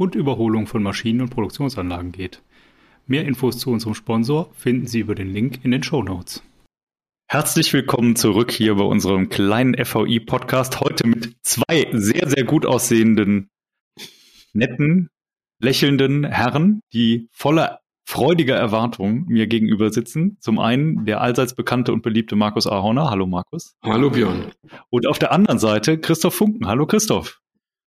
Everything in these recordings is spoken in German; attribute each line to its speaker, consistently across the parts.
Speaker 1: und Überholung von Maschinen und Produktionsanlagen geht. Mehr Infos zu unserem Sponsor finden Sie über den Link in den Show Notes. Herzlich willkommen zurück hier bei unserem kleinen FVI-Podcast. Heute mit zwei sehr, sehr gut aussehenden, netten, lächelnden Herren, die voller freudiger Erwartung mir gegenüber sitzen. Zum einen der allseits bekannte und beliebte Markus Ahorner. Hallo Markus.
Speaker 2: Hallo Björn.
Speaker 1: Und auf der anderen Seite Christoph Funken. Hallo Christoph.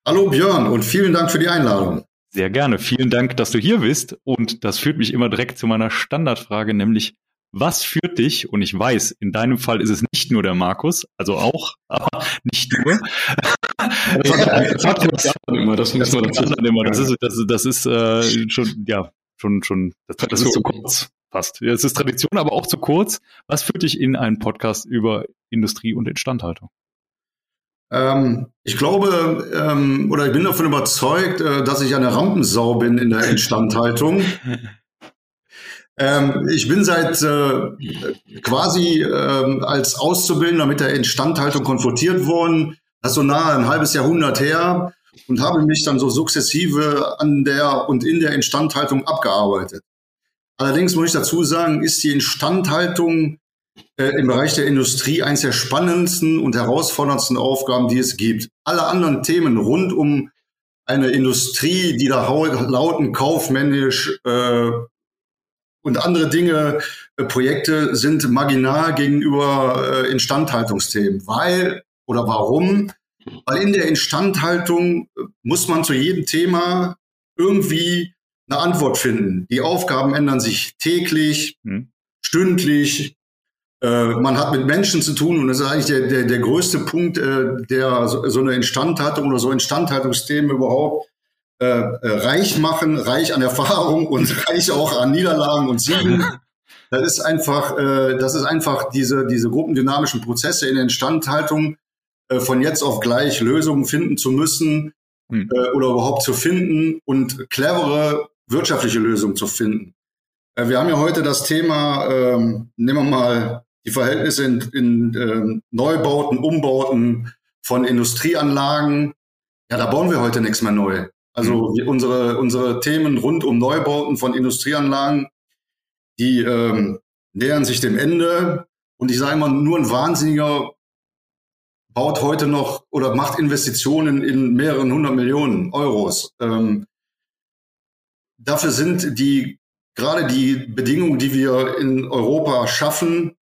Speaker 3: Hallo Björn und vielen Dank für die Einladung.
Speaker 1: Sehr gerne. Vielen Dank, dass du hier bist. Und das führt mich immer direkt zu meiner Standardfrage, nämlich was führt dich, und ich weiß, in deinem Fall ist es nicht nur der Markus, also auch, aber nicht nur. das hat das immer, das muss man dazu sagen. Das ist, das, das ist äh, schon, ja, schon, schon, das, das ist zu kurz fast. Es ist Tradition, aber auch zu kurz. Was führt dich in einen Podcast über Industrie und Instandhaltung?
Speaker 3: Ähm, ich glaube, ähm, oder ich bin davon überzeugt, äh, dass ich eine Rampensau bin in der Instandhaltung. ähm, ich bin seit äh, quasi äh, als Auszubildender mit der Instandhaltung konfrontiert worden. Das ist so nahe ein halbes Jahrhundert her und habe mich dann so sukzessive an der und in der Instandhaltung abgearbeitet. Allerdings muss ich dazu sagen, ist die Instandhaltung äh, im Bereich der Industrie eines der spannendsten und herausforderndsten Aufgaben, die es gibt. Alle anderen Themen rund um eine Industrie, die da lauten kaufmännisch äh, und andere Dinge, äh, Projekte sind marginal gegenüber äh, Instandhaltungsthemen. Weil oder warum? Weil in der Instandhaltung äh, muss man zu jedem Thema irgendwie eine Antwort finden. Die Aufgaben ändern sich täglich, hm. stündlich. Äh, man hat mit Menschen zu tun und das ist eigentlich der, der, der größte Punkt, äh, der so, so eine Instandhaltung oder so Instandhaltungsthemen überhaupt äh, äh reich machen, reich an Erfahrung und reich auch an Niederlagen und Siegen. Das ist einfach, äh, das ist einfach diese, diese gruppendynamischen Prozesse in der Instandhaltung, äh, von jetzt auf gleich Lösungen finden zu müssen hm. äh, oder überhaupt zu finden und clevere wirtschaftliche Lösungen zu finden. Äh, wir haben ja heute das Thema, ähm, nehmen wir mal die Verhältnisse in, in äh, Neubauten, Umbauten von Industrieanlagen. Ja, da bauen wir heute nichts mehr neu. Also mhm. unsere, unsere Themen rund um Neubauten von Industrieanlagen, die ähm, nähern sich dem Ende. Und ich sage mal, nur ein Wahnsinniger baut heute noch oder macht Investitionen in mehreren hundert Millionen Euros. Ähm, dafür sind die gerade die Bedingungen, die wir in Europa schaffen,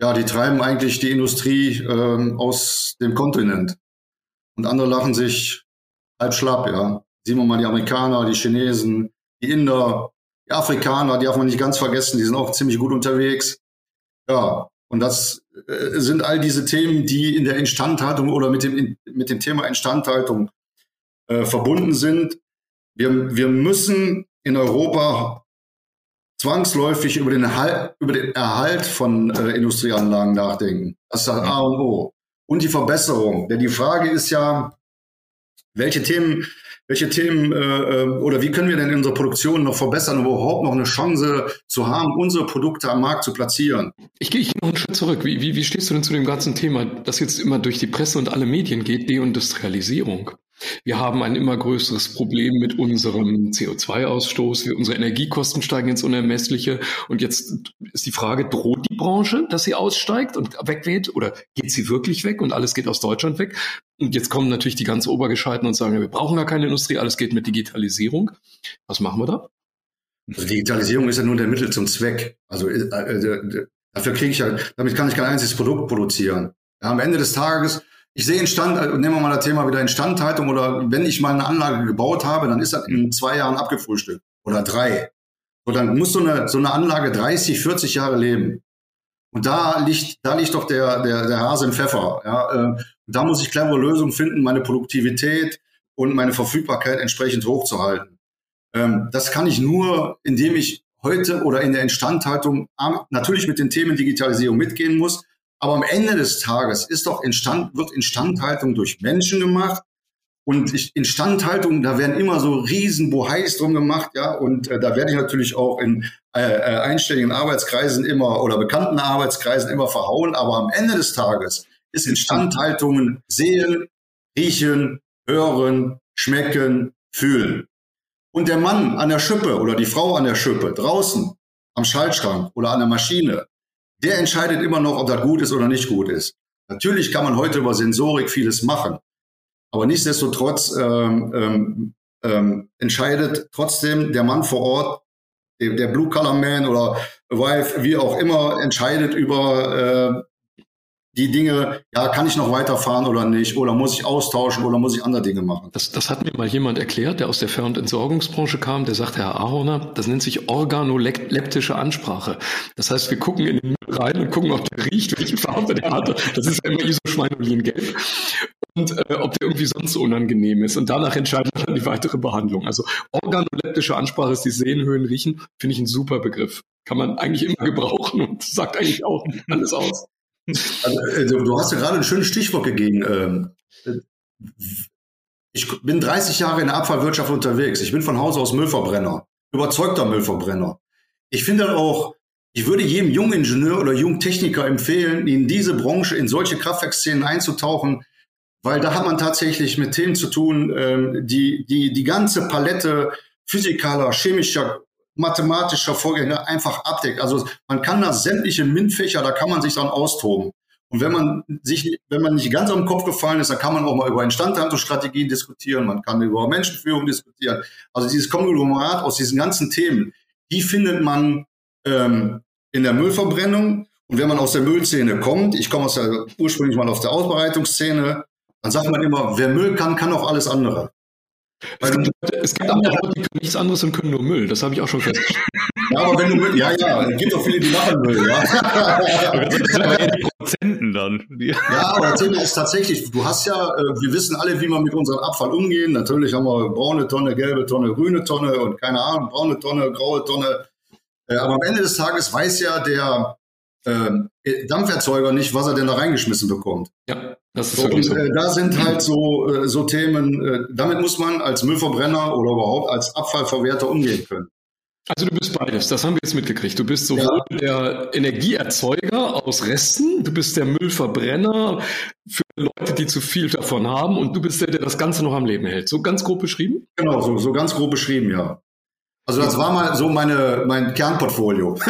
Speaker 3: ja, die treiben eigentlich die Industrie ähm, aus dem Kontinent. Und andere lachen sich halb schlapp, ja. Sehen wir mal die Amerikaner, die Chinesen, die Inder, die Afrikaner, die darf man nicht ganz vergessen, die sind auch ziemlich gut unterwegs. Ja, und das äh, sind all diese Themen, die in der Instandhaltung oder mit dem, mit dem Thema Instandhaltung äh, verbunden sind. Wir, wir müssen in Europa zwangsläufig über den, Erhalt, über den Erhalt von äh, Industrieanlagen nachdenken. Das ist das A und O. Und die Verbesserung. Denn die Frage ist ja, welche Themen welche Themen äh, äh, oder wie können wir denn unsere Produktion noch verbessern, um überhaupt noch eine Chance zu haben, unsere Produkte am Markt zu platzieren?
Speaker 2: Ich gehe noch einen Schritt zurück. Wie, wie, wie stehst du denn zu dem ganzen Thema, das jetzt immer durch die Presse und alle Medien geht, Deindustrialisierung? Wir haben ein immer größeres Problem mit unserem CO2-Ausstoß. Unsere Energiekosten steigen ins Unermessliche. Und jetzt ist die Frage, droht die Branche, dass sie aussteigt und weggeht? Oder geht sie wirklich weg und alles geht aus Deutschland weg? Und jetzt kommen natürlich die ganz Obergescheiten und sagen, wir brauchen gar keine Industrie, alles geht mit Digitalisierung. Was machen wir da?
Speaker 3: Digitalisierung ist ja nur der Mittel zum Zweck. Also äh, äh, dafür kriege ich ja, damit kann ich kein einziges Produkt produzieren. Ja, am Ende des Tages ich sehe Instand, äh, nehmen wir mal das Thema wieder Instandhaltung oder wenn ich mal eine Anlage gebaut habe, dann ist das in zwei Jahren abgefrühstückt oder drei. Und dann muss so eine, so eine Anlage 30, 40 Jahre leben. Und da liegt, da liegt doch der, der, der Hase im Pfeffer. Ja, äh, da muss ich clevere Lösungen finden, meine Produktivität und meine Verfügbarkeit entsprechend hochzuhalten. Ähm, das kann ich nur, indem ich heute oder in der Instandhaltung natürlich mit den Themen Digitalisierung mitgehen muss. Aber am Ende des Tages ist doch Instand, wird Instandhaltung durch Menschen gemacht. Und Instandhaltung, da werden immer so riesen Bohais drum gemacht, ja. Und äh, da werde ich natürlich auch in äh, äh, einstelligen Arbeitskreisen immer oder bekannten Arbeitskreisen immer verhauen. Aber am Ende des Tages ist Instandhaltung sehen, riechen, hören, schmecken, fühlen. Und der Mann an der Schippe oder die Frau an der Schippe draußen am Schaltschrank oder an der Maschine, der entscheidet immer noch, ob das gut ist oder nicht gut ist. Natürlich kann man heute über Sensorik vieles machen, aber nichtsdestotrotz ähm, ähm, ähm, entscheidet trotzdem der Mann vor Ort, der, Blue Color Man oder Wife, wie auch immer, entscheidet über äh, die Dinge, ja, kann ich noch weiterfahren oder nicht? Oder muss ich austauschen oder muss ich andere Dinge machen?
Speaker 2: Das, das hat mir mal jemand erklärt, der aus der Fern- und Entsorgungsbranche kam, der sagte, Herr Ahorner, das nennt sich organoleptische Ansprache. Das heißt, wir gucken in den Müll rein und gucken, ob der riecht, welche Farbe der hat. Das ist ja immer Isoschweinolin-gelb. Und äh, ob der irgendwie sonst unangenehm ist. Und danach entscheidet dann die weitere Behandlung. Also organoleptische Ansprache ist die Sehenhöhen riechen, finde ich ein super Begriff. Kann man eigentlich immer gebrauchen und sagt eigentlich auch alles aus.
Speaker 3: Also, äh, du hast ja gerade ein schönes Stichwort gegeben. Ähm, äh, ich bin 30 Jahre in der Abfallwirtschaft unterwegs. Ich bin von Hause aus Müllverbrenner, überzeugter Müllverbrenner. Ich finde auch, ich würde jedem jungen Ingenieur oder jungen Techniker empfehlen, in diese Branche, in solche Kraftwerkszenen einzutauchen, weil da hat man tatsächlich mit Themen zu tun, ähm, die, die die ganze Palette physikaler, chemischer mathematischer Vorgänge einfach abdeckt. Also man kann da sämtliche MINT-Fächer, da kann man sich dann austoben. Und wenn man sich, wenn man nicht ganz am Kopf gefallen ist, dann kann man auch mal über Instandhaltungsstrategien diskutieren, man kann über Menschenführung diskutieren. Also dieses Konglomerat aus diesen ganzen Themen, die findet man ähm, in der Müllverbrennung. Und wenn man aus der Müllszene kommt, ich komme aus der ursprünglich mal aus der Ausbereitungsszene, dann sagt man immer, wer Müll kann, kann auch alles andere.
Speaker 2: Es gibt, es gibt andere Leute, die können nichts anderes und können nur Müll. Das habe ich auch schon festgestellt.
Speaker 3: Ja, aber wenn du Müll, ja, ja, es gibt auch viele, die machen Müll, ja.
Speaker 1: das sind aber die Prozenten dann.
Speaker 3: Ja, aber das ist tatsächlich, du hast ja, äh, wir wissen alle, wie wir mit unserem Abfall umgehen. Natürlich haben wir braune Tonne, gelbe Tonne, grüne Tonne und keine Ahnung, braune Tonne, graue Tonne. Äh, aber am Ende des Tages weiß ja der äh, Dampferzeuger nicht, was er denn da reingeschmissen bekommt.
Speaker 2: Ja.
Speaker 3: Das ist so, und, so. Äh, da sind halt so, äh, so Themen, äh, damit muss man als Müllverbrenner oder überhaupt als Abfallverwerter umgehen können.
Speaker 2: Also du bist beides, das haben wir jetzt mitgekriegt. Du bist sowohl ja. der Energieerzeuger aus Resten, du bist der Müllverbrenner für Leute, die zu viel davon haben und du bist der, der das Ganze noch am Leben hält. So ganz grob beschrieben?
Speaker 3: Genau, so, so ganz grob beschrieben, ja. Also das war mal so meine, mein Kernportfolio.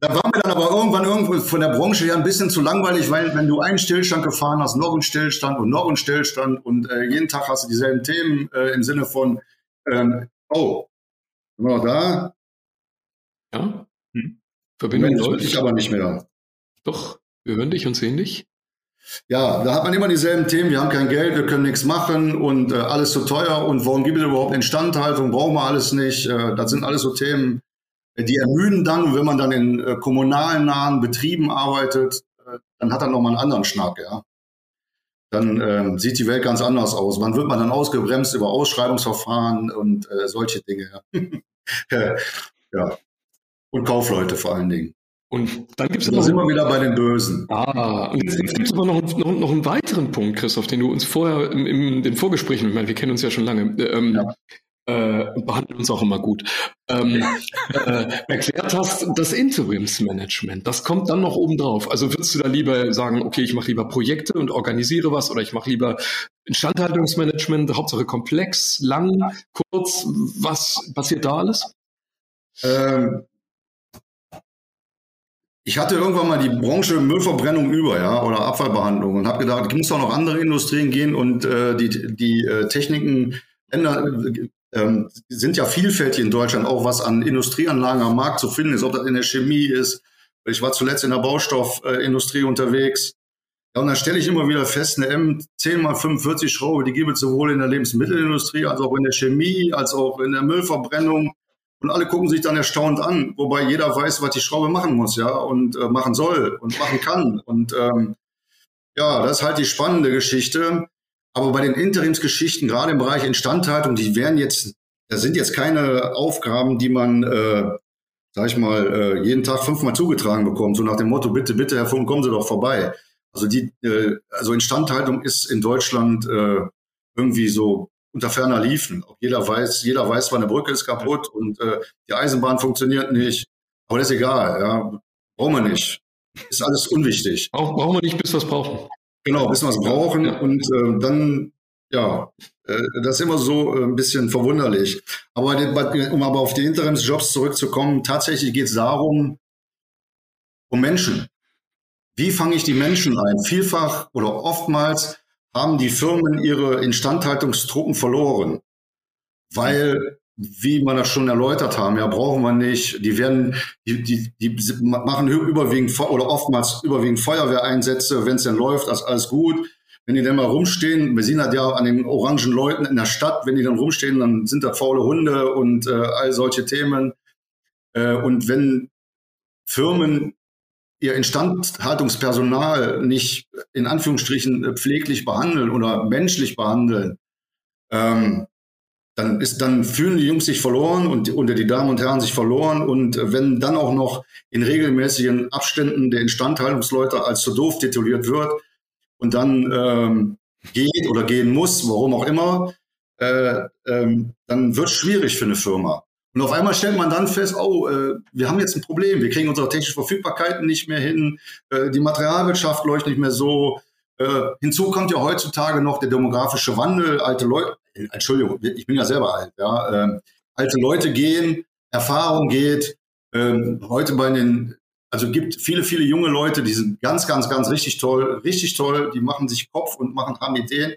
Speaker 3: Da war mir dann aber irgendwann irgendwo von der Branche her ein bisschen zu langweilig, weil wenn du einen Stillstand gefahren hast, noch einen Stillstand und noch einen Stillstand und äh, jeden Tag hast du dieselben Themen äh, im Sinne von, ähm, oh, sind wir noch da?
Speaker 2: Ja. Hm.
Speaker 3: Verbindung läuft. Ich aber nicht mehr.
Speaker 2: Doch, wir hören dich und sehen dich.
Speaker 3: Ja, da hat man immer dieselben Themen. Wir haben kein Geld, wir können nichts machen und äh, alles zu teuer. Und warum gibt es überhaupt Instandhaltung? Brauchen wir alles nicht? Äh, das sind alles so Themen, die ermüden dann, und wenn man dann in äh, kommunalen nahen Betrieben arbeitet, äh, dann hat er nochmal einen anderen Schnack, ja. Dann äh, sieht die Welt ganz anders aus. Wann wird man dann ausgebremst über Ausschreibungsverfahren und äh, solche Dinge? Ja. Und Kaufleute vor allen Dingen.
Speaker 2: Und dann gibt es
Speaker 3: Da sind wir wieder bei den Bösen.
Speaker 2: Ah, und jetzt, gibt es aber noch, noch, noch einen weiteren Punkt, Christoph, den du uns vorher im, im den Vorgesprächen, ich meine, wir kennen uns ja schon lange, ähm, ja äh, behandeln uns auch immer gut, ähm, äh, erklärt hast, das Interimsmanagement, das kommt dann noch oben drauf. Also würdest du da lieber sagen, okay, ich mache lieber Projekte und organisiere was oder ich mache lieber Instandhaltungsmanagement, Hauptsache komplex, lang, kurz, was passiert da alles? Ähm,
Speaker 3: ich hatte irgendwann mal die Branche Müllverbrennung über, ja, oder Abfallbehandlung und habe gedacht, es muss auch noch andere Industrien gehen und äh, die, die äh, Techniken ändern, ähm, sind ja vielfältig in Deutschland, auch was an Industrieanlagen am Markt zu finden ist, ob das in der Chemie ist. Ich war zuletzt in der Baustoffindustrie unterwegs. Ja, und dann stelle ich immer wieder fest, eine M10 mal 45 Schraube, die gibt es sowohl in der Lebensmittelindustrie als auch in der Chemie, als auch in der Müllverbrennung. Und alle gucken sich dann erstaunt an, wobei jeder weiß, was die Schraube machen muss, ja, und äh, machen soll und machen kann. Und ähm, ja, das ist halt die spannende Geschichte. aber bei den Interimsgeschichten, gerade im Bereich Instandhaltung, die werden jetzt, das sind jetzt keine Aufgaben, die man, äh, sag ich mal, äh, jeden Tag fünfmal zugetragen bekommt, so nach dem Motto, bitte, bitte, Herr Funk, kommen Sie doch vorbei. Also die, äh, also Instandhaltung ist in Deutschland äh, irgendwie so unter ferner Liefen. Auch jeder weiß, jeder weiß, wann eine Brücke ist kaputt und äh, die Eisenbahn funktioniert nicht. Aber das ist egal, ja. Brauchen wir nicht. Ist alles unwichtig.
Speaker 2: Auch brauchen wir nicht, bis wir es brauchen.
Speaker 3: Genau, bis wir es brauchen. Ja. Und äh, dann, ja, äh, das ist immer so äh, ein bisschen verwunderlich. Aber um aber auf die Interimsjobs zurückzukommen, tatsächlich geht es darum, um Menschen. Wie fange ich die Menschen ein? Vielfach oder oftmals haben die Firmen ihre Instandhaltungstruppen verloren, weil, wie man das schon erläutert haben, ja, brauchen wir nicht. Die werden, die, die, die machen überwiegend oder oftmals überwiegend Feuerwehreinsätze. Wenn es denn läuft, ist alles gut. Wenn die dann mal rumstehen, wir sehen das ja an den orangen Leuten in der Stadt, wenn die dann rumstehen, dann sind da faule Hunde und äh, all solche Themen. Äh, und wenn Firmen ihr Instandhaltungspersonal nicht in Anführungsstrichen äh, pfleglich behandeln oder menschlich behandeln, ähm, dann ist, dann fühlen die Jungs sich verloren und, und die Damen und Herren sich verloren. Und wenn dann auch noch in regelmäßigen Abständen der Instandhaltungsleute als zu doof tituliert wird und dann ähm, geht oder gehen muss, warum auch immer, äh, ähm, dann wird es schwierig für eine Firma. Und auf einmal stellt man dann fest, oh, äh, wir haben jetzt ein Problem, wir kriegen unsere technischen Verfügbarkeiten nicht mehr hin, äh, die Materialwirtschaft läuft nicht mehr so. Äh, hinzu kommt ja heutzutage noch der demografische Wandel, alte Leute, äh, Entschuldigung, ich bin ja selber alt, ja, ähm, alte Leute gehen, Erfahrung geht, ähm, heute bei den, also gibt viele, viele junge Leute, die sind ganz, ganz, ganz richtig toll, richtig toll, die machen sich Kopf und machen, haben Ideen,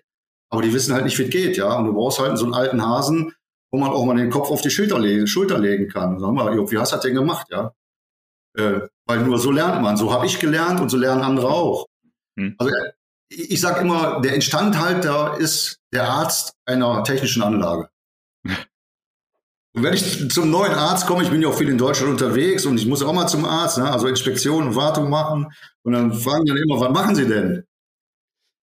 Speaker 3: aber die wissen halt nicht, wie es geht, ja, und du brauchst halt so einen alten Hasen, wo man auch mal den Kopf auf die Schulter legen, Schulter legen kann. Sag mal, wie hast du das denn gemacht, ja? Äh, weil nur so lernt man. So habe ich gelernt und so lernen andere auch. Hm. Also ich, ich sage immer, der Instandhalter ist der Arzt einer technischen Anlage. Und wenn ich zum neuen Arzt komme, ich bin ja auch viel in Deutschland unterwegs und ich muss auch mal zum Arzt, ne? also Inspektion und Wartung machen. Und dann fragen die dann immer, was machen Sie denn?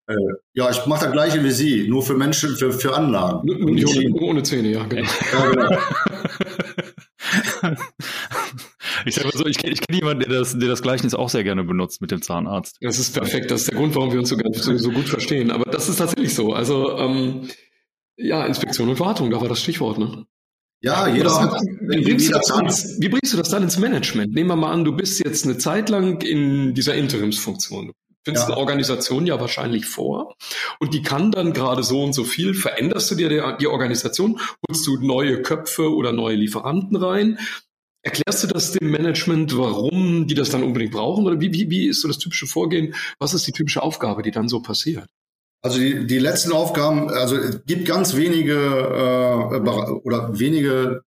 Speaker 3: Äh, ja, ich mache das gleiche wie Sie, nur für Menschen, für, für Anlagen.
Speaker 2: Nicht ohne, ohne Zähne, ja, genau. Ja, genau.
Speaker 1: ich sage mal so, ich kenne kenn jemanden, der das, der das Gleichnis auch sehr gerne benutzt mit dem Zahnarzt.
Speaker 2: Das ist perfekt, das ist der Grund, warum wir uns so, so, so gut verstehen. Aber das ist tatsächlich so. Also, ähm, ja, Inspektion und Wartung, da war das Stichwort, ne?
Speaker 3: Ja, jeder hat.
Speaker 2: Wie bringst, ins, wie bringst, du das dann ins Management? Nehmen wir mal an, du bist jetzt eine Zeit lang in dieser Interimsfunktion findest ja. eine Organisation ja wahrscheinlich vor und die kann dann gerade so und so viel. Veränderst du dir die, die Organisation, holst du neue Köpfe oder neue Lieferanten rein? Erklärst du das dem Management, warum die das dann unbedingt brauchen? Oder wie, wie, wie ist so das typische Vorgehen? Was ist die typische Aufgabe, die dann so passiert?
Speaker 3: Also die, die letzten Aufgaben, also es gibt ganz wenige äh, oder wenige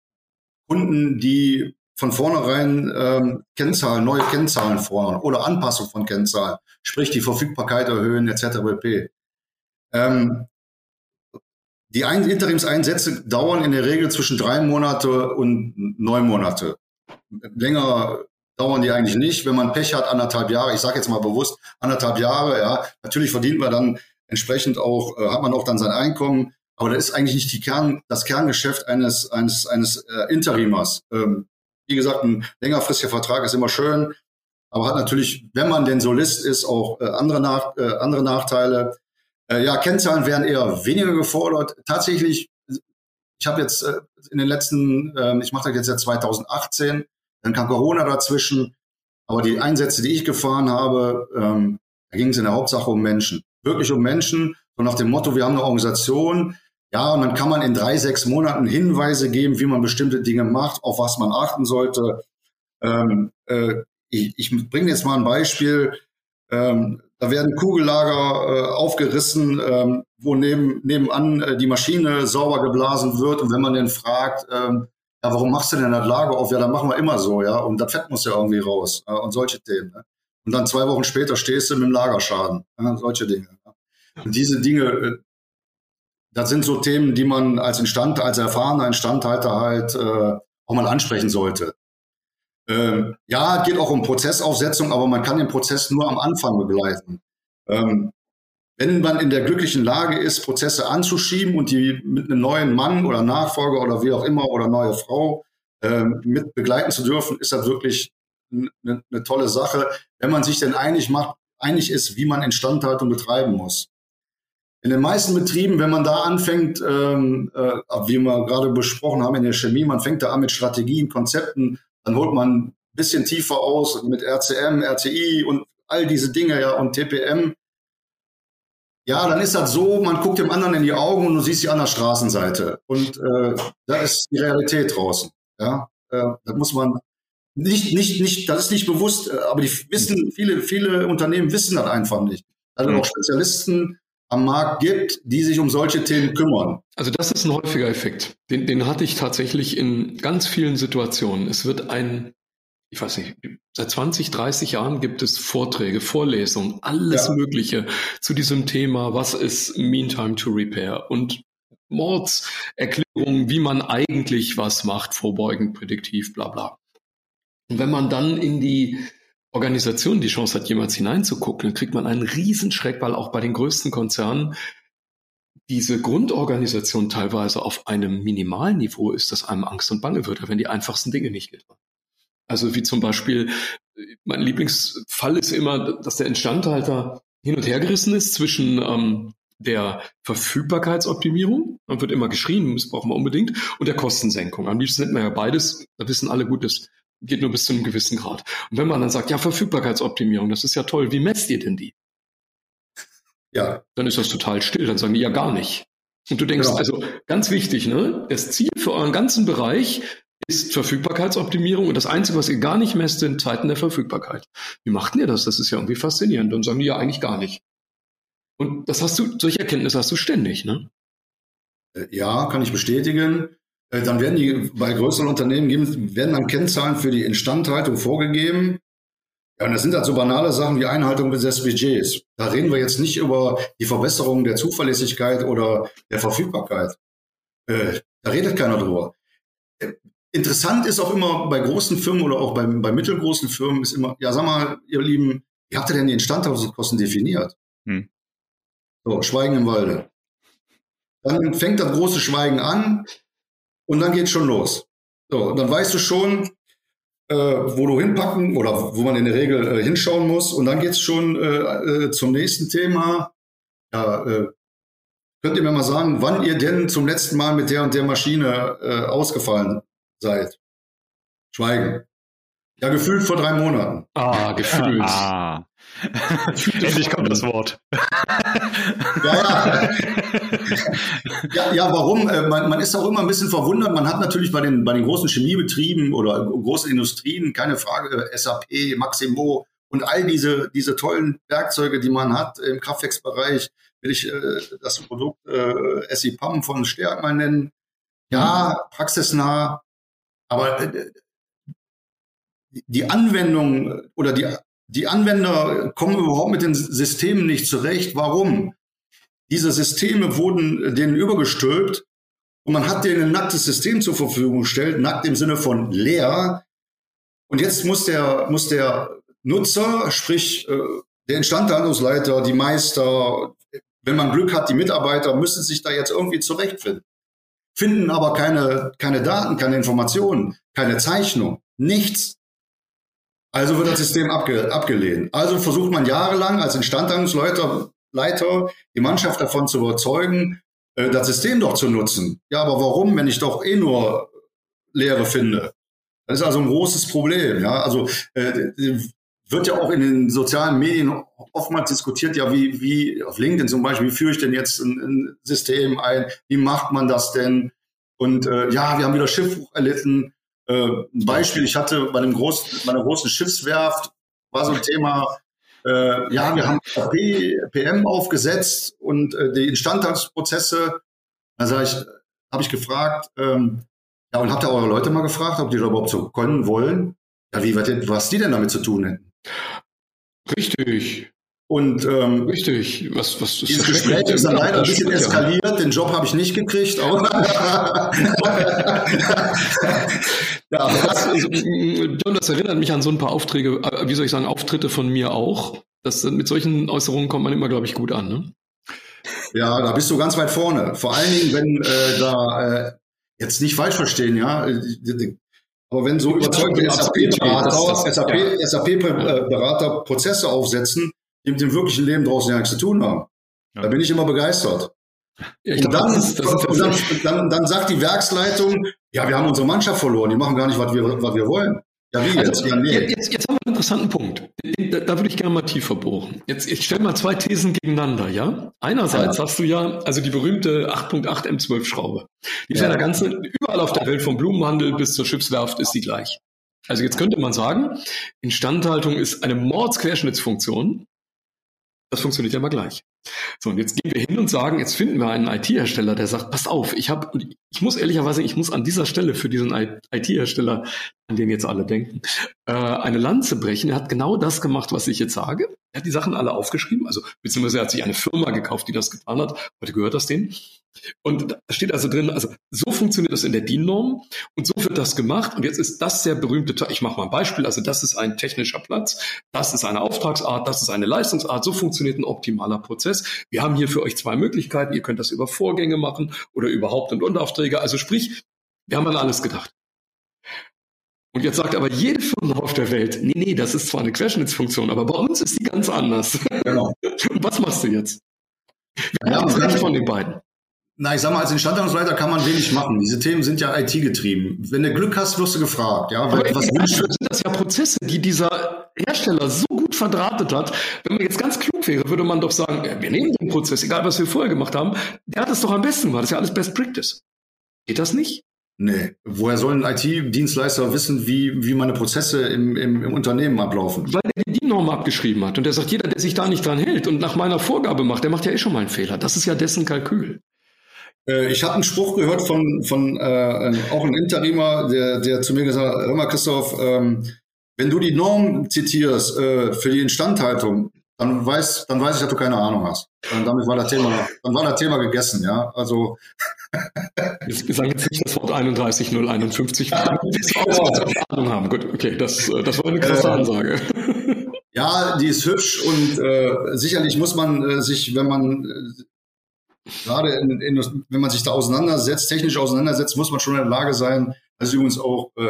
Speaker 3: Kunden, die von vornherein ähm, Kennzahlen, neue Kennzahlen fordern oder Anpassung von Kennzahlen, sprich die Verfügbarkeit erhöhen etc. pp. Ähm, die Ein Interimseinsätze dauern in der Regel zwischen drei Monate und neun Monate. Länger dauern die eigentlich nicht. Wenn man Pech hat, anderthalb Jahre, ich sage jetzt mal bewusst anderthalb Jahre, ja, natürlich verdient man dann entsprechend auch, äh, hat man auch dann sein Einkommen, aber das ist eigentlich nicht die Kern, das Kerngeschäft eines, eines, eines äh, Interimers. Ähm, wie gesagt, ein längerfristiger Vertrag ist immer schön, aber hat natürlich, wenn man denn Solist ist, auch äh, andere, Nach äh, andere Nachteile. Äh, ja, Kennzahlen werden eher weniger gefordert. Tatsächlich, ich habe jetzt äh, in den letzten, äh, ich mache das jetzt seit 2018, dann kam Corona dazwischen, aber die Einsätze, die ich gefahren habe, ähm, da ging es in der Hauptsache um Menschen. Wirklich um Menschen, so nach dem Motto, wir haben eine Organisation, ja, und dann kann man in drei, sechs Monaten Hinweise geben, wie man bestimmte Dinge macht, auf was man achten sollte. Ähm, äh, ich ich bringe jetzt mal ein Beispiel. Ähm, da werden Kugellager äh, aufgerissen, ähm, wo neben, nebenan äh, die Maschine sauber geblasen wird. Und wenn man den fragt, ähm, ja, warum machst du denn das Lager auf? Ja, dann machen wir immer so, ja. Und das Fett muss ja irgendwie raus. Äh, und solche Themen. Ne? Und dann zwei Wochen später stehst du mit dem Lagerschaden. Ja, solche Dinge. Und diese Dinge, äh, das sind so Themen, die man als Instand, als erfahrener Instandhalter halt äh, auch mal ansprechen sollte. Ähm, ja, es geht auch um Prozessaufsetzung, aber man kann den Prozess nur am Anfang begleiten. Ähm, wenn man in der glücklichen Lage ist, Prozesse anzuschieben und die mit einem neuen Mann oder Nachfolger oder wie auch immer oder neue Frau äh, mit begleiten zu dürfen, ist das wirklich eine, eine tolle Sache, wenn man sich denn einig macht, einig ist, wie man Instandhaltung betreiben muss. In den meisten Betrieben, wenn man da anfängt, ähm, äh, wie wir gerade besprochen haben in der Chemie, man fängt da an mit Strategien, Konzepten, dann holt man ein bisschen tiefer aus mit RCM, RCI und all diese Dinge ja und TPM. Ja, dann ist das so, man guckt dem anderen in die Augen und du siehst die an der Straßenseite. Und äh, da ist die Realität draußen. Ja, äh, das muss man nicht, nicht, nicht, das ist nicht bewusst, äh, aber die wissen, viele, viele Unternehmen wissen das einfach nicht. Also auch Spezialisten am Markt gibt, die sich um solche Themen kümmern.
Speaker 2: Also das ist ein häufiger Effekt. Den, den hatte ich tatsächlich in ganz vielen Situationen. Es wird ein, ich weiß nicht, seit 20, 30 Jahren gibt es Vorträge, Vorlesungen, alles ja. Mögliche zu diesem Thema, was ist Meantime to Repair und Mordserklärungen, wie man eigentlich was macht, vorbeugend, prädiktiv, bla bla. Und wenn man dann in die Organisation die Chance hat, jemals hineinzugucken, dann kriegt man einen Riesenschreck, weil auch bei den größten Konzernen diese Grundorganisation teilweise auf einem Minimalniveau ist, dass einem Angst und Bange wird, wenn die einfachsten Dinge nicht geht. Also wie zum Beispiel, mein Lieblingsfall ist immer, dass der Instandhalter hin und her gerissen ist zwischen ähm, der Verfügbarkeitsoptimierung, dann wird immer geschrien, das brauchen wir unbedingt, und der Kostensenkung. Am liebsten nennt man ja beides, da wissen alle gut, das geht nur bis zu einem gewissen Grad. Und wenn man dann sagt, ja, Verfügbarkeitsoptimierung, das ist ja toll, wie messt ihr denn die? Ja. Dann ist das total still, dann sagen die ja gar nicht. Und du denkst, genau. also ganz wichtig, ne? Das Ziel für euren ganzen Bereich ist Verfügbarkeitsoptimierung und das Einzige, was ihr gar nicht messt, sind Zeiten der Verfügbarkeit. Wie macht ihr das? Das ist ja irgendwie faszinierend. Dann sagen die ja eigentlich gar nicht. Und das hast du, solche Erkenntnisse hast du ständig, ne?
Speaker 3: Äh, ja, kann ich bestätigen. Äh, dann werden die bei größeren Unternehmen geben, werden dann Kennzahlen für die Instandhaltung vorgegeben. Ja, und das sind halt so banale Sachen wie Einhaltung des Budgets. Da reden wir jetzt nicht über die Verbesserung der Zuverlässigkeit oder der Verfügbarkeit. Äh, da redet keiner drüber. Äh, interessant ist auch immer bei großen Firmen oder auch bei, bei mittelgroßen Firmen ist immer, ja, sag mal, ihr Lieben, wie habt ihr denn die Instandhaltungskosten definiert? Hm. So, Schweigen im Walde. Dann fängt das große Schweigen an und dann geht's schon los. So, dann weißt du schon, äh, wo du hinpacken oder wo man in der Regel äh, hinschauen muss. Und dann geht's schon äh, äh, zum nächsten Thema. Ja, äh, könnt ihr mir mal sagen, wann ihr denn zum letzten Mal mit der und der Maschine äh, ausgefallen seid? Schweigen. Ja, gefühlt vor drei Monaten.
Speaker 2: Ah, gefühlt. Ah.
Speaker 1: Endlich kommt das Wort.
Speaker 3: ja, ja. ja, ja, warum? Äh, man, man ist auch immer ein bisschen verwundert. Man hat natürlich bei den, bei den großen Chemiebetrieben oder großen Industrien, keine Frage, SAP, Maximo und all diese, diese tollen Werkzeuge, die man hat im Kraftwerksbereich, will ich äh, das Produkt äh, SIPAM von Stärk mal nennen. Ja, praxisnah, aber äh, die Anwendung oder die die Anwender kommen überhaupt mit den Systemen nicht zurecht. Warum? Diese Systeme wurden denen übergestülpt und man hat denen ein nacktes System zur Verfügung gestellt, nackt im Sinne von leer. Und jetzt muss der, muss der Nutzer, sprich äh, der Instandhaltungsleiter, die Meister, wenn man Glück hat, die Mitarbeiter, müssen sich da jetzt irgendwie zurechtfinden. Finden aber keine, keine Daten, keine Informationen, keine Zeichnung, nichts. Also wird das System abge abgelehnt. Also versucht man jahrelang als Instandhaltungsleiter Leiter, die Mannschaft davon zu überzeugen, äh, das System doch zu nutzen. Ja, aber warum, wenn ich doch eh nur Lehre finde? Das ist also ein großes Problem. Ja, also äh, wird ja auch in den sozialen Medien oftmals diskutiert, ja, wie, wie auf LinkedIn zum Beispiel, wie führe ich denn jetzt ein, ein System ein? Wie macht man das denn? Und äh, ja, wir haben wieder Schiffbruch erlitten. Äh, ein Beispiel, ich hatte bei, einem großen, bei einer großen Schiffswerft, war so ein Thema, äh, ja, wir haben PM aufgesetzt und äh, die Instandhaltungsprozesse, da sag ich, habe ich gefragt, ähm, ja, und habt ihr eure Leute mal gefragt, ob die da überhaupt so können wollen? Ja, wie, was, was die denn damit zu tun hätten?
Speaker 2: Richtig.
Speaker 3: Und ähm,
Speaker 2: richtig, was, was
Speaker 3: dieses Gespräch ist dann leider ein bisschen eskaliert. Den Job habe ich nicht gekriegt.
Speaker 2: Ja, das, also, John, das erinnert mich an so ein paar Aufträge, äh, wie soll ich sagen, Auftritte von mir auch. Das, mit solchen Äußerungen kommt man immer, glaube ich, gut an. Ne?
Speaker 3: Ja, da bist du ganz weit vorne. Vor allen Dingen, wenn äh, da äh, jetzt nicht falsch verstehen, ja. Aber wenn so überzeugte SAP-Berater SAP, ja. SAP Prozesse aufsetzen, die mit dem wirklichen Leben draußen ja nichts zu tun haben, ja. da bin ich immer begeistert. Ja, und, dann, das ist, das ist und dann, dann, dann, sagt die Werksleitung, ja, wir haben unsere Mannschaft verloren, die machen gar nicht, was wir, was wir wollen.
Speaker 2: Ja, wie jetzt? Also, ja, nee. jetzt, jetzt haben wir einen interessanten Punkt. Da, da würde ich gerne mal tiefer bohren. Jetzt, ich stelle mal zwei Thesen gegeneinander, ja? Einerseits ja. hast du ja, also die berühmte 8.8 M12 Schraube. Die ist ja, ja der ganze, überall auf der Welt vom Blumenhandel bis zur Schiffswerft ist die gleich. Also jetzt könnte man sagen, Instandhaltung ist eine Mordsquerschnittsfunktion. Das funktioniert ja immer gleich. So, und jetzt gehen wir hin und sagen, jetzt finden wir einen IT-Hersteller, der sagt, passt auf, ich habe, ich muss ehrlicherweise, ich muss an dieser Stelle für diesen IT-Hersteller, an den jetzt alle denken, äh, eine Lanze brechen. Er hat genau das gemacht, was ich jetzt sage. Er hat die Sachen alle aufgeschrieben, also beziehungsweise er hat sich eine Firma gekauft, die das getan hat. Heute gehört das denen. Und da steht also drin, also so funktioniert das in der DIN-Norm und so wird das gemacht. Und jetzt ist das sehr berühmte, ich mache mal ein Beispiel, also das ist ein technischer Platz, das ist eine Auftragsart, das ist eine Leistungsart, so funktioniert ein optimaler Prozess. Wir haben hier für euch zwei Möglichkeiten, ihr könnt das über Vorgänge machen oder über Haupt- und Unteraufträge. Also sprich, wir haben an alles gedacht. Und jetzt sagt aber jede Firma auf der Welt, nee, nee, das ist zwar eine Querschnittsfunktion, aber bei uns ist die ganz anders. Genau. Und was machst du jetzt?
Speaker 3: Wer ja, hat von den beiden? Na, ich sag mal, als Instandhaltungsleiter kann man wenig machen. Diese Themen sind ja IT-getrieben. Wenn du Glück hast, wirst du gefragt. Ja,
Speaker 2: Aber was wünschst du? sind das ja Prozesse, die dieser Hersteller so gut verdrahtet hat. Wenn man jetzt ganz klug wäre, würde man doch sagen, ja, wir nehmen den Prozess, egal was wir vorher gemacht haben. Der hat es doch am besten gemacht. Das ist ja alles Best Practice. Geht das nicht?
Speaker 3: Nee. Woher soll ein IT-Dienstleister wissen, wie, wie meine Prozesse im, im, im Unternehmen ablaufen?
Speaker 2: Weil er die DIN-Norm abgeschrieben hat. Und der sagt, jeder, der sich da nicht dran hält und nach meiner Vorgabe macht, der macht ja eh schon mal einen Fehler. Das ist ja dessen Kalkül.
Speaker 3: Äh, ich habe einen Spruch gehört von, von äh, auch einem Interimer, der, der zu mir gesagt hat, hör mal Christoph, ähm, wenn du die Norm zitierst äh, für die Instandhaltung, dann weiß, dann weiß ich, dass du keine Ahnung hast. Und damit war das Thema, dann war das Thema gegessen, ja. Also
Speaker 2: wir sagen jetzt nicht das Wort 31051, wir Ahnung haben. Gut, okay, das, äh, das war eine krasse Ansage.
Speaker 3: Ja, die ist hübsch und äh, sicherlich muss man äh, sich, wenn man äh, gerade in, in, wenn man sich da auseinandersetzt, technisch auseinandersetzt, muss man schon in der Lage sein, also übrigens auch äh,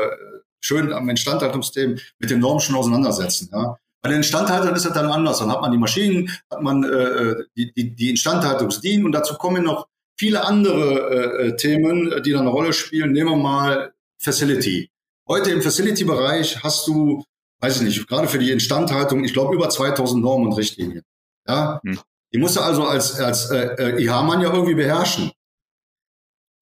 Speaker 3: schön am Instandhaltungsthemen mit den Normen schon auseinandersetzen. Ja. Bei den Instandhaltern ist das dann anders. Dann hat man die Maschinen, hat man äh, die, die, die Instandhaltungsdienen und dazu kommen noch viele andere äh, Themen, die dann eine Rolle spielen. Nehmen wir mal Facility. Heute im Facility-Bereich hast du, weiß ich nicht, gerade für die Instandhaltung, ich glaube, über 2000 Normen und Richtlinien. Ja, hm. Die musst du also als, als äh, äh IH-Mann ja irgendwie beherrschen.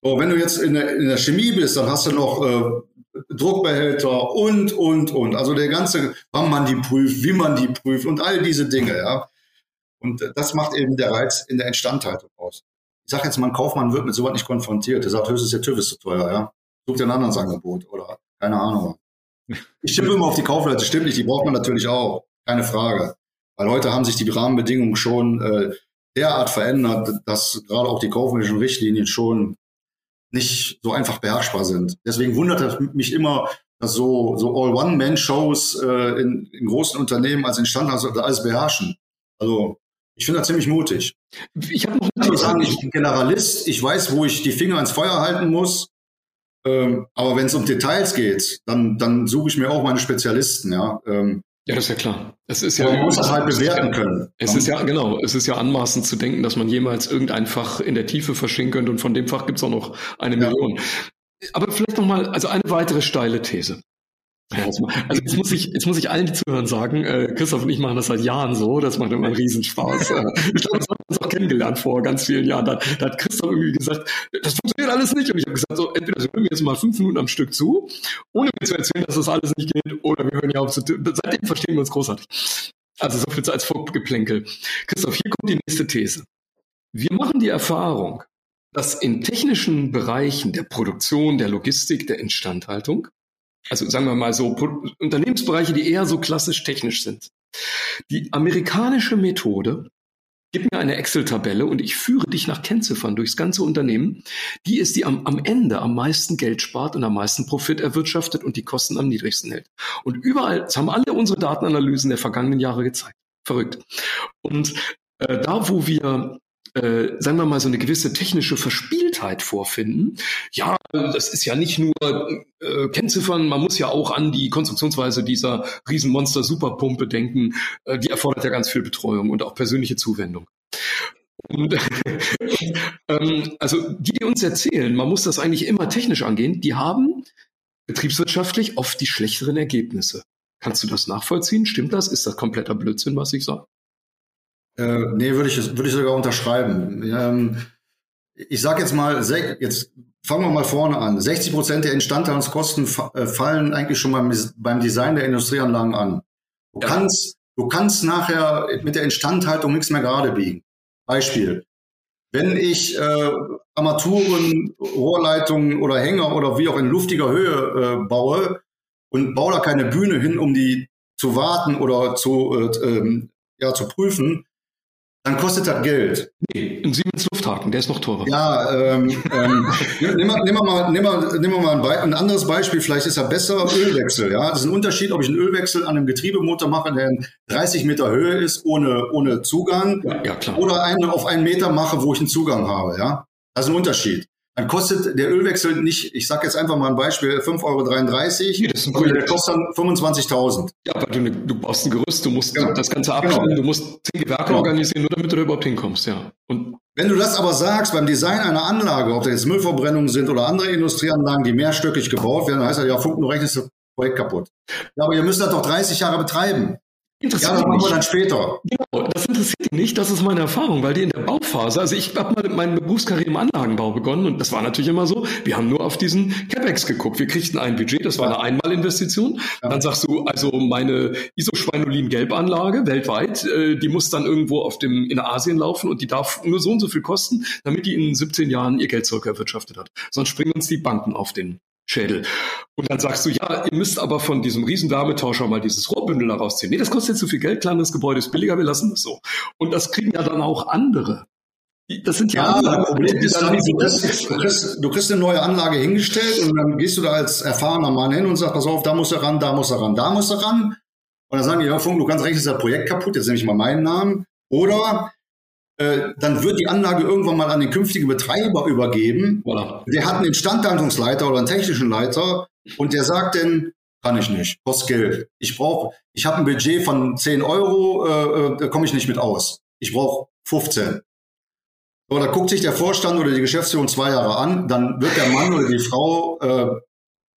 Speaker 3: So, wenn du jetzt in der, in der Chemie bist, dann hast du noch äh, Druckbehälter und, und, und. Also der ganze, wann man die prüft, wie man die prüft und all diese Dinge, ja. Und das macht eben der Reiz in der Instandhaltung aus. Ich sage jetzt mal, ein Kaufmann wird mit sowas nicht konfrontiert. Der sagt, höchstens der TÜV ist zu teuer, ja. Such dir ein anderes Angebot oder keine Ahnung. Ich stimme immer auf die Kaufleute, stimmt nicht, die braucht man natürlich auch. Keine Frage. Weil heute haben sich die Rahmenbedingungen schon äh, derart verändert, dass gerade auch die kaufmännischen Richtlinien schon nicht so einfach beherrschbar sind. Deswegen wundert es mich immer, dass so, so All-One-Man-Shows äh, in, in großen Unternehmen als Instandhaltung alles beherrschen. Also ich finde das ziemlich mutig. Ich habe noch ich sagen, ich bin Generalist, ich weiß, wo ich die Finger ans Feuer halten muss. Ähm, aber wenn es um Details geht, dann, dann suche ich mir auch meine Spezialisten. Ja, ähm,
Speaker 2: ja, das ist ja klar. Es ist ja,
Speaker 3: man muss das halt bewerten können.
Speaker 2: Es ist ja, genau, es ist ja anmaßend zu denken, dass man jemals irgendein Fach in der Tiefe verschicken könnte und von dem Fach gibt's auch noch eine ja. Million. Aber vielleicht nochmal, also eine weitere steile These. Also jetzt muss ich, jetzt muss ich allen, die zuhören, sagen, äh, Christoph und ich machen das seit Jahren so, das macht immer einen Riesenspaß. Äh, ich glaube, das haben wir uns auch kennengelernt vor ganz vielen Jahren. Da, da hat Christoph irgendwie gesagt, das funktioniert alles nicht. Und ich habe gesagt, so, entweder hören mir jetzt mal fünf Minuten am Stück zu, ohne mir zu erzählen, dass das alles nicht geht, oder wir hören ja auf zu Seitdem verstehen wir uns großartig. Also so viel als Vorgeplänkel. Christoph, hier kommt die nächste These. Wir machen die Erfahrung, dass in technischen Bereichen der Produktion, der Logistik, der Instandhaltung also sagen wir mal so Unternehmensbereiche, die eher so klassisch technisch sind. Die amerikanische Methode, gib mir eine Excel-Tabelle und ich führe dich nach Kennziffern durchs ganze Unternehmen, die ist, die am, am Ende am meisten Geld spart und am meisten Profit erwirtschaftet und die Kosten am niedrigsten hält. Und überall, das haben alle unsere Datenanalysen der vergangenen Jahre gezeigt. Verrückt. Und äh, da, wo wir äh, sagen wir mal, so eine gewisse technische Verspieltheit vorfinden. Ja, das ist ja nicht nur äh, Kennziffern, man muss ja auch an die Konstruktionsweise dieser Riesenmonster Superpumpe denken. Äh, die erfordert ja ganz viel Betreuung und auch persönliche Zuwendung. Und, ähm, also die, die uns erzählen, man muss das eigentlich immer technisch angehen, die haben betriebswirtschaftlich oft die schlechteren Ergebnisse. Kannst du das nachvollziehen? Stimmt das? Ist das kompletter Blödsinn, was ich sage?
Speaker 3: Äh, nee, würde ich, würde ich sogar unterschreiben. Ähm, ich sage jetzt mal, jetzt fangen wir mal vorne an. 60 Prozent der Instandhaltungskosten äh, fallen eigentlich schon beim, beim Design der Industrieanlagen an. Du ja. kannst, du kannst nachher mit der Instandhaltung nichts mehr gerade biegen. Beispiel. Wenn ich äh, Armaturen, Rohrleitungen oder Hänger oder wie auch in luftiger Höhe äh, baue und baue da keine Bühne hin, um die zu warten oder zu, äh, ähm, ja, zu prüfen, dann kostet das Geld.
Speaker 2: Nee, ein Siemens Lufthaken, der ist noch teurer.
Speaker 3: Ja, ähm, ähm, mal, mal, nimm mal ein, ein, anderes Beispiel, vielleicht ist er besser, Ölwechsel. Ja, das ist ein Unterschied, ob ich einen Ölwechsel an einem Getriebemotor mache, der in 30 Meter Höhe ist, ohne, ohne Zugang, ja, ja, klar. oder einen auf einen Meter mache, wo ich einen Zugang habe. Ja, das ist ein Unterschied dann kostet der Ölwechsel nicht, ich sage jetzt einfach mal ein Beispiel, 5,33 Euro. Ja, das ist ein der kostet dann 25.000.
Speaker 2: Ja, aber du, du baust ein Gerüst, du musst genau. das Ganze abstimmen, genau. du musst zehn Gewerke genau. organisieren, nur damit du da überhaupt hinkommst, ja.
Speaker 3: Und wenn du das aber sagst, beim Design einer Anlage, ob das jetzt Müllverbrennungen sind oder andere Industrieanlagen, die mehrstöckig gebaut werden, heißt das ja, Funk, du rechnest das Projekt kaputt. Ja, aber ihr müsst das doch 30 Jahre betreiben.
Speaker 2: Interessiert ja, das machen wir dann später. Genau, das interessiert ihn nicht, das ist meine Erfahrung, weil die in der Bauphase, also ich habe mal meine Berufskarriere im Anlagenbau begonnen und das war natürlich immer so, wir haben nur auf diesen CapEx geguckt. Wir kriegten ein Budget, das war eine Einmalinvestition. Ja. Dann sagst du, also meine Isoschweinolin-Gelbanlage weltweit, äh, die muss dann irgendwo auf dem in Asien laufen und die darf nur so und so viel kosten, damit die in 17 Jahren ihr Geld zurückerwirtschaftet hat. Sonst springen uns die Banken auf den Schädel. Und dann sagst du, ja, ihr müsst aber von diesem Riesenwärmetauscher mal dieses Rohrbündel rausziehen. Nee, das kostet jetzt zu viel Geld, kleines Gebäude ist billiger, wir lassen es so. Und das kriegen ja dann auch andere.
Speaker 3: Das sind ja, ja Problem ist dann, du, kriegst, du, kriegst, du kriegst eine neue Anlage hingestellt und dann gehst du da als erfahrener Mann hin und sagst, pass auf, da musst du ran, da musst du ran, da musst du ran. Und dann sagen die, ja, Funk, du kannst recht, ist das Projekt kaputt, jetzt nehme ich mal meinen Namen. Oder äh, dann wird die Anlage irgendwann mal an den künftigen Betreiber übergeben. Voilà. Der hat einen Instandhaltungsleiter oder einen technischen Leiter und der sagt dann, kann ich nicht, kostet Geld. Ich brauche, ich habe ein Budget von 10 Euro, äh, äh da komme ich nicht mit aus. Ich brauche 15. So, da guckt sich der Vorstand oder die Geschäftsführung zwei Jahre an, dann wird der Mann oder die Frau äh,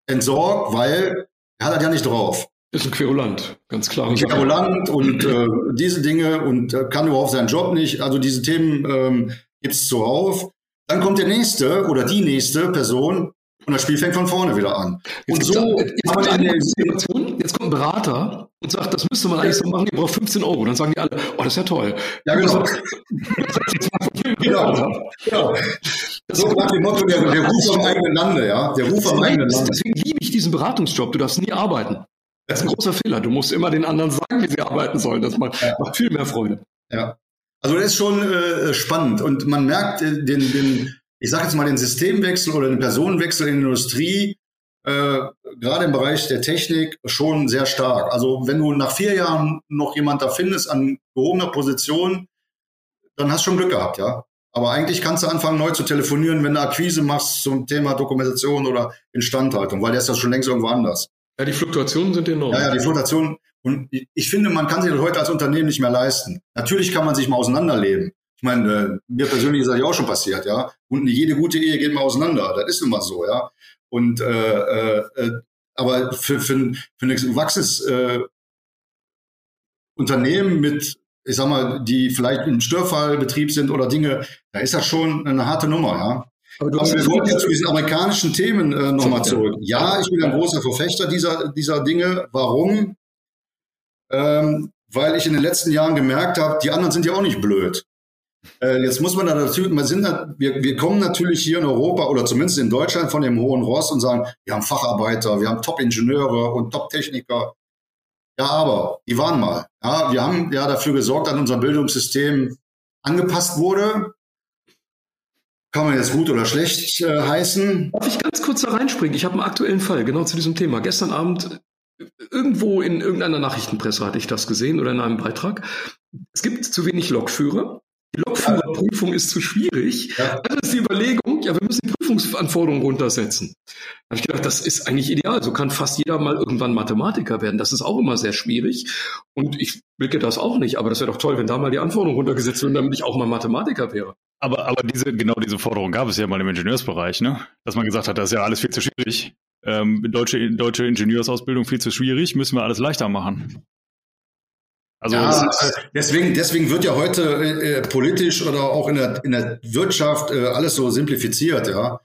Speaker 3: entsorgt, weil er hat das ja nicht drauf.
Speaker 2: Ist ein Querulant, ganz klar.
Speaker 3: Ein Querulant und äh, diese Dinge und äh, kann überhaupt seinen Job nicht. Also diese Themen ähm, gibt es zuhauf. Dann kommt der nächste oder die nächste Person und das Spiel fängt von vorne wieder an.
Speaker 2: Jetzt und so jetzt, kommt eine Situation, jetzt kommt ein Berater und sagt, das müsste man eigentlich so machen, ihr braucht 15 Euro. Dann sagen die alle, oh, das ist ja toll.
Speaker 3: Ja, genau. genau. genau. So nach dem Motto, der, der Ruf am eigenen Lande, ja. Der Ruf am eigenen Lande.
Speaker 2: Deswegen liebe ich diesen Beratungsjob. Du darfst nie arbeiten. Das ist ein großer Fehler. Du musst immer den anderen sagen, wie sie arbeiten sollen. Das macht, ja. macht viel mehr Freude.
Speaker 3: Ja. Also das ist schon äh, spannend und man merkt äh, den, den, ich sage jetzt mal den Systemwechsel oder den Personenwechsel in der Industrie, äh, gerade im Bereich der Technik schon sehr stark. Also wenn du nach vier Jahren noch jemand da findest an gehobener Position, dann hast du schon Glück gehabt, ja. Aber eigentlich kannst du anfangen, neu zu telefonieren, wenn du Akquise machst zum Thema Dokumentation oder Instandhaltung, weil der ist ja schon längst irgendwo anders.
Speaker 2: Ja, die Fluktuationen sind enorm.
Speaker 3: Ja, ja, die Fluktuationen. Und ich finde, man kann sich das heute als Unternehmen nicht mehr leisten. Natürlich kann man sich mal auseinanderleben. Ich meine, äh, mir persönlich ist das ja auch schon passiert, ja. Und jede gute Ehe geht mal auseinander. Das ist mal so, ja. Und äh, äh, aber für, für, für ein gewachsenes äh, Unternehmen mit, ich sag mal, die vielleicht im Störfallbetrieb sind oder Dinge, da ist das schon eine harte Nummer, ja. Aber, du Aber wir wollten ja zu diesen amerikanischen Themen äh, nochmal zurück. Ja, ich bin ein großer Verfechter dieser, dieser Dinge. Warum? Ähm, weil ich in den letzten Jahren gemerkt habe, die anderen sind ja auch nicht blöd. Äh, jetzt muss man da natürlich, man sind, wir, wir kommen natürlich hier in Europa oder zumindest in Deutschland von dem hohen Ross und sagen, wir haben Facharbeiter, wir haben Top-Ingenieure und Top-Techniker. Ja, aber die waren mal. Ja, wir haben ja dafür gesorgt, dass unser Bildungssystem angepasst wurde kann man jetzt gut oder schlecht äh, heißen?
Speaker 2: Darf ich ganz kurz da reinspringen? Ich habe einen aktuellen Fall, genau zu diesem Thema. Gestern Abend irgendwo in irgendeiner Nachrichtenpresse hatte ich das gesehen oder in einem Beitrag. Es gibt zu wenig Lokführer Die Lokführerprüfung ist zu schwierig. Ja. Also ist die Überlegung, ja, wir müssen die Prüfungsanforderungen runtersetzen. Da habe ich gedacht, das ist eigentlich ideal. So kann fast jeder mal irgendwann Mathematiker werden. Das ist auch immer sehr schwierig. Und ich blicke das auch nicht. Aber das wäre doch toll, wenn da mal die Anforderungen runtergesetzt würden, damit ich auch mal Mathematiker wäre.
Speaker 1: Aber, aber diese, genau diese Forderung gab es ja mal im Ingenieursbereich, ne? Dass man gesagt hat, das ist ja alles viel zu schwierig. Ähm, deutsche, deutsche Ingenieursausbildung viel zu schwierig, müssen wir alles leichter machen.
Speaker 3: Also ja, äh, deswegen, deswegen wird ja heute äh, äh, politisch oder auch in der, in der Wirtschaft äh, alles so simplifiziert, ja.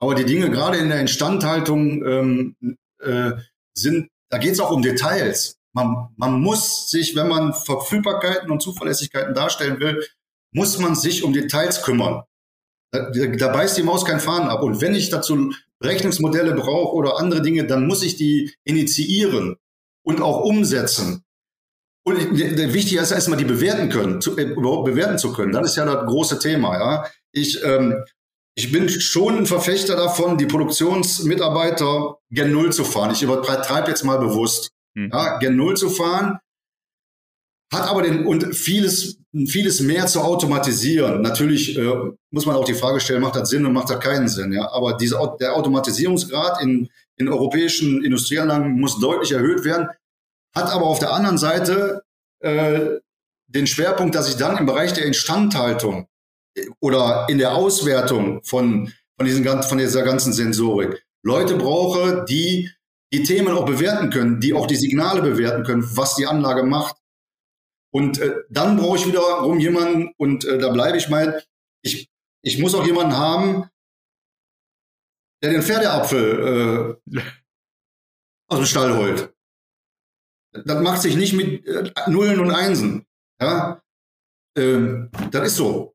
Speaker 3: Aber die Dinge gerade in der Instandhaltung ähm, äh, sind, da geht es auch um Details. Man, man muss sich, wenn man Verfügbarkeiten und Zuverlässigkeiten darstellen will, muss man sich um Details kümmern. Da, da beißt die Maus kein Faden ab. Und wenn ich dazu Rechnungsmodelle brauche oder andere Dinge, dann muss ich die initiieren und auch umsetzen. Und wichtig ist erstmal die bewerten können, zu, äh, überhaupt bewerten zu können. Das ist ja das große Thema. Ja, ich ähm, ich bin schon ein Verfechter davon, die Produktionsmitarbeiter gen Null zu fahren. Ich übertreibe jetzt mal bewusst. Hm. Ja, gen Null zu fahren, hat aber den und vieles vieles mehr zu automatisieren. Natürlich äh, muss man auch die Frage stellen, macht das Sinn und macht das keinen Sinn. Ja, aber diese, der Automatisierungsgrad in, in europäischen Industrieanlagen muss deutlich erhöht werden hat aber auf der anderen Seite äh, den Schwerpunkt, dass ich dann im Bereich der Instandhaltung äh, oder in der Auswertung von, von, diesen, von dieser ganzen Sensorik Leute brauche, die die Themen auch bewerten können, die auch die Signale bewerten können, was die Anlage macht. Und äh, dann brauche ich wiederum jemanden, und äh, da bleibe ich mal, ich, ich muss auch jemanden haben, der den Pferdeapfel äh, aus dem Stall holt. Das macht sich nicht mit äh, Nullen und Einsen. Ja, ähm, das ist so.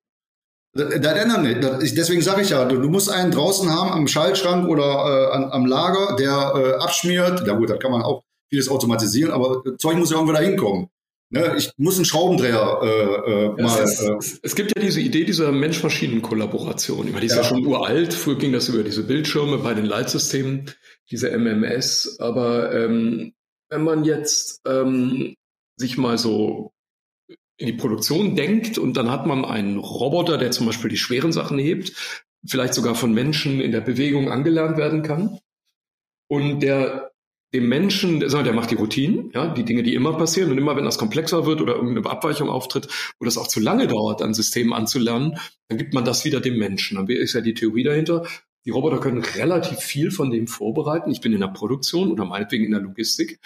Speaker 3: Das, das ändert nicht. Das, ich, deswegen sage ich ja, du, du, musst einen draußen haben am Schaltschrank oder äh, an, am Lager, der äh, abschmiert. Ja gut, da kann man auch vieles automatisieren, aber Zeug muss ja irgendwo da hinkommen. Ne, ich muss einen Schraubendreher äh, äh, mal.
Speaker 2: Es, ist, äh, es, gibt ja diese Idee dieser Mensch-Maschinen-Kollaboration. Die ist ja. ja schon uralt. Früher ging das über diese Bildschirme bei den Leitsystemen, diese MMS. Aber ähm, wenn man jetzt ähm, sich mal so in die Produktion denkt und dann hat man einen Roboter, der zum Beispiel die schweren Sachen hebt, vielleicht sogar von Menschen in der Bewegung angelernt werden kann und der dem Menschen, der macht die Routinen, ja, die Dinge, die immer passieren und immer, wenn das komplexer wird oder irgendeine Abweichung auftritt, wo das auch zu lange dauert, ein System anzulernen, dann gibt man das wieder dem Menschen. Dann ist ja die Theorie dahinter, die Roboter können relativ viel von dem vorbereiten. Ich bin in der Produktion oder meinetwegen in der Logistik.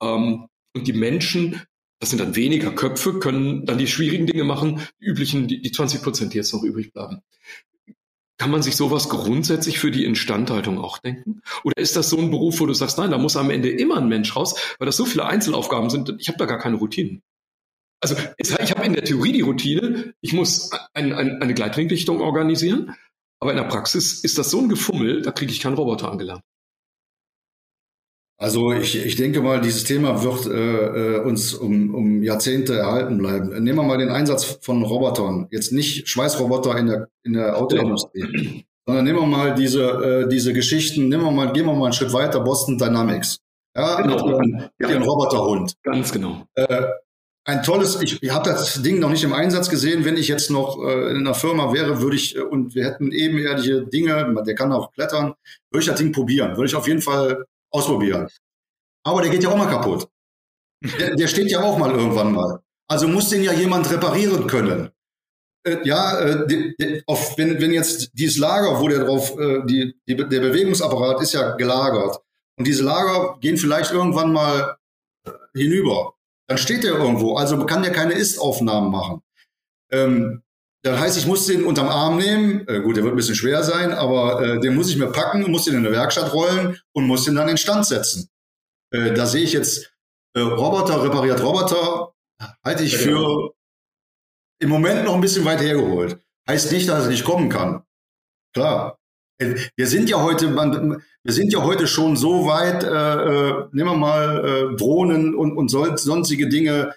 Speaker 2: Ähm, und die Menschen, das sind dann weniger Köpfe, können dann die schwierigen Dinge machen, die üblichen, die, die 20 Prozent, die jetzt noch übrig bleiben. Kann man sich sowas grundsätzlich für die Instandhaltung auch denken? Oder ist das so ein Beruf, wo du sagst, nein, da muss am Ende immer ein Mensch raus, weil das so viele Einzelaufgaben sind, ich habe da gar keine Routinen. Also ich habe in der Theorie die Routine, ich muss ein, ein, eine Gleitringdichtung organisieren, aber in der Praxis ist das so ein Gefummel, da kriege ich keinen Roboter angelernt.
Speaker 3: Also ich, ich denke mal, dieses Thema wird äh, äh, uns um, um Jahrzehnte erhalten bleiben. Nehmen wir mal den Einsatz von Robotern. Jetzt nicht Schweißroboter in der, in der Autoindustrie, sondern nehmen wir mal diese, äh, diese Geschichten, nehmen wir mal, gehen wir mal einen Schritt weiter, Boston Dynamics. Ja, genau. ihren, ihren Roboterhund.
Speaker 2: Ganz genau.
Speaker 3: Äh, ein tolles, ich, ich habe das Ding noch nicht im Einsatz gesehen. Wenn ich jetzt noch äh, in einer Firma wäre, würde ich, äh, und wir hätten ebenerdige Dinge, der kann auch klettern, würde ich das Ding probieren. Würde ich auf jeden Fall ausprobieren. Aber der geht ja auch mal kaputt. Der, der steht ja auch mal irgendwann mal. Also muss den ja jemand reparieren können. Äh, ja, äh, die, die, auf, wenn, wenn jetzt dieses Lager, wo der drauf, äh, die, die, der Bewegungsapparat ist ja gelagert. Und diese Lager gehen vielleicht irgendwann mal äh, hinüber. Dann steht der irgendwo. Also kann der keine Ist-Aufnahmen machen. Ähm, das heißt, ich muss den unterm Arm nehmen. Äh, gut, der wird ein bisschen schwer sein, aber äh, den muss ich mir packen, muss den in eine Werkstatt rollen und muss den dann in Stand setzen. Äh, da sehe ich jetzt äh, Roboter, repariert Roboter, halte ich für im Moment noch ein bisschen weit hergeholt. Heißt nicht, dass er nicht kommen kann. Klar. Äh, wir sind ja heute, wir sind ja heute schon so weit, äh, nehmen wir mal Drohnen und, und sonstige Dinge,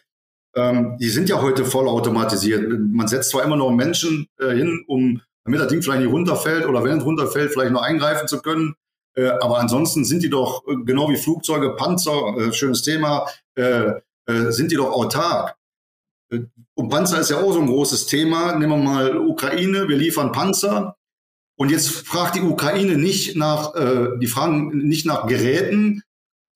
Speaker 3: ähm, die sind ja heute voll automatisiert. Man setzt zwar immer noch Menschen äh, hin, um damit das Ding vielleicht nicht runterfällt oder wenn es runterfällt, vielleicht noch eingreifen zu können. Äh, aber ansonsten sind die doch, äh, genau wie Flugzeuge, Panzer, äh, schönes Thema, äh, äh, sind die doch autark. und Panzer ist ja auch so ein großes Thema. Nehmen wir mal Ukraine, wir liefern Panzer. Und jetzt fragt die Ukraine nicht nach, die fragen nicht nach Geräten,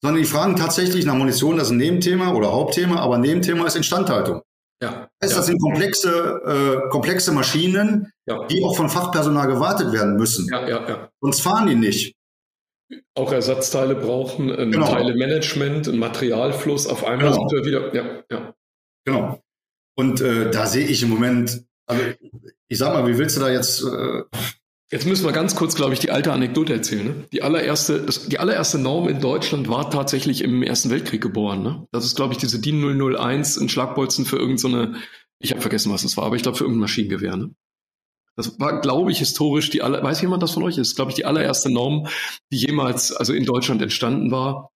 Speaker 3: sondern die fragen tatsächlich nach Munition, das ist ein Nebenthema oder Hauptthema, aber Nebenthema ist Instandhaltung. Ja. Das, ja. das sind komplexe, äh, komplexe Maschinen, ja. die auch von Fachpersonal gewartet werden müssen. Ja, ja, ja. Sonst fahren die nicht.
Speaker 2: Auch Ersatzteile brauchen, ein genau. Teilemanagement, ein Materialfluss. Auf einmal genau. sind wir wieder. Ja, ja.
Speaker 3: Genau. Und äh, da sehe ich im Moment, also ich sag mal, wie willst du da jetzt äh,
Speaker 2: Jetzt müssen wir ganz kurz, glaube ich, die alte Anekdote erzählen. Ne? Die allererste, das, die allererste Norm in Deutschland war tatsächlich im Ersten Weltkrieg geboren. Ne? Das ist, glaube ich, diese DIN 001, ein Schlagbolzen für irgendeine, so ich habe vergessen, was das war, aber ich glaube für irgendein Maschinengewehr. Ne? Das war, glaube ich, historisch die aller, weiß jemand das von euch? Das ist, glaube ich, die allererste Norm, die jemals also in Deutschland entstanden war.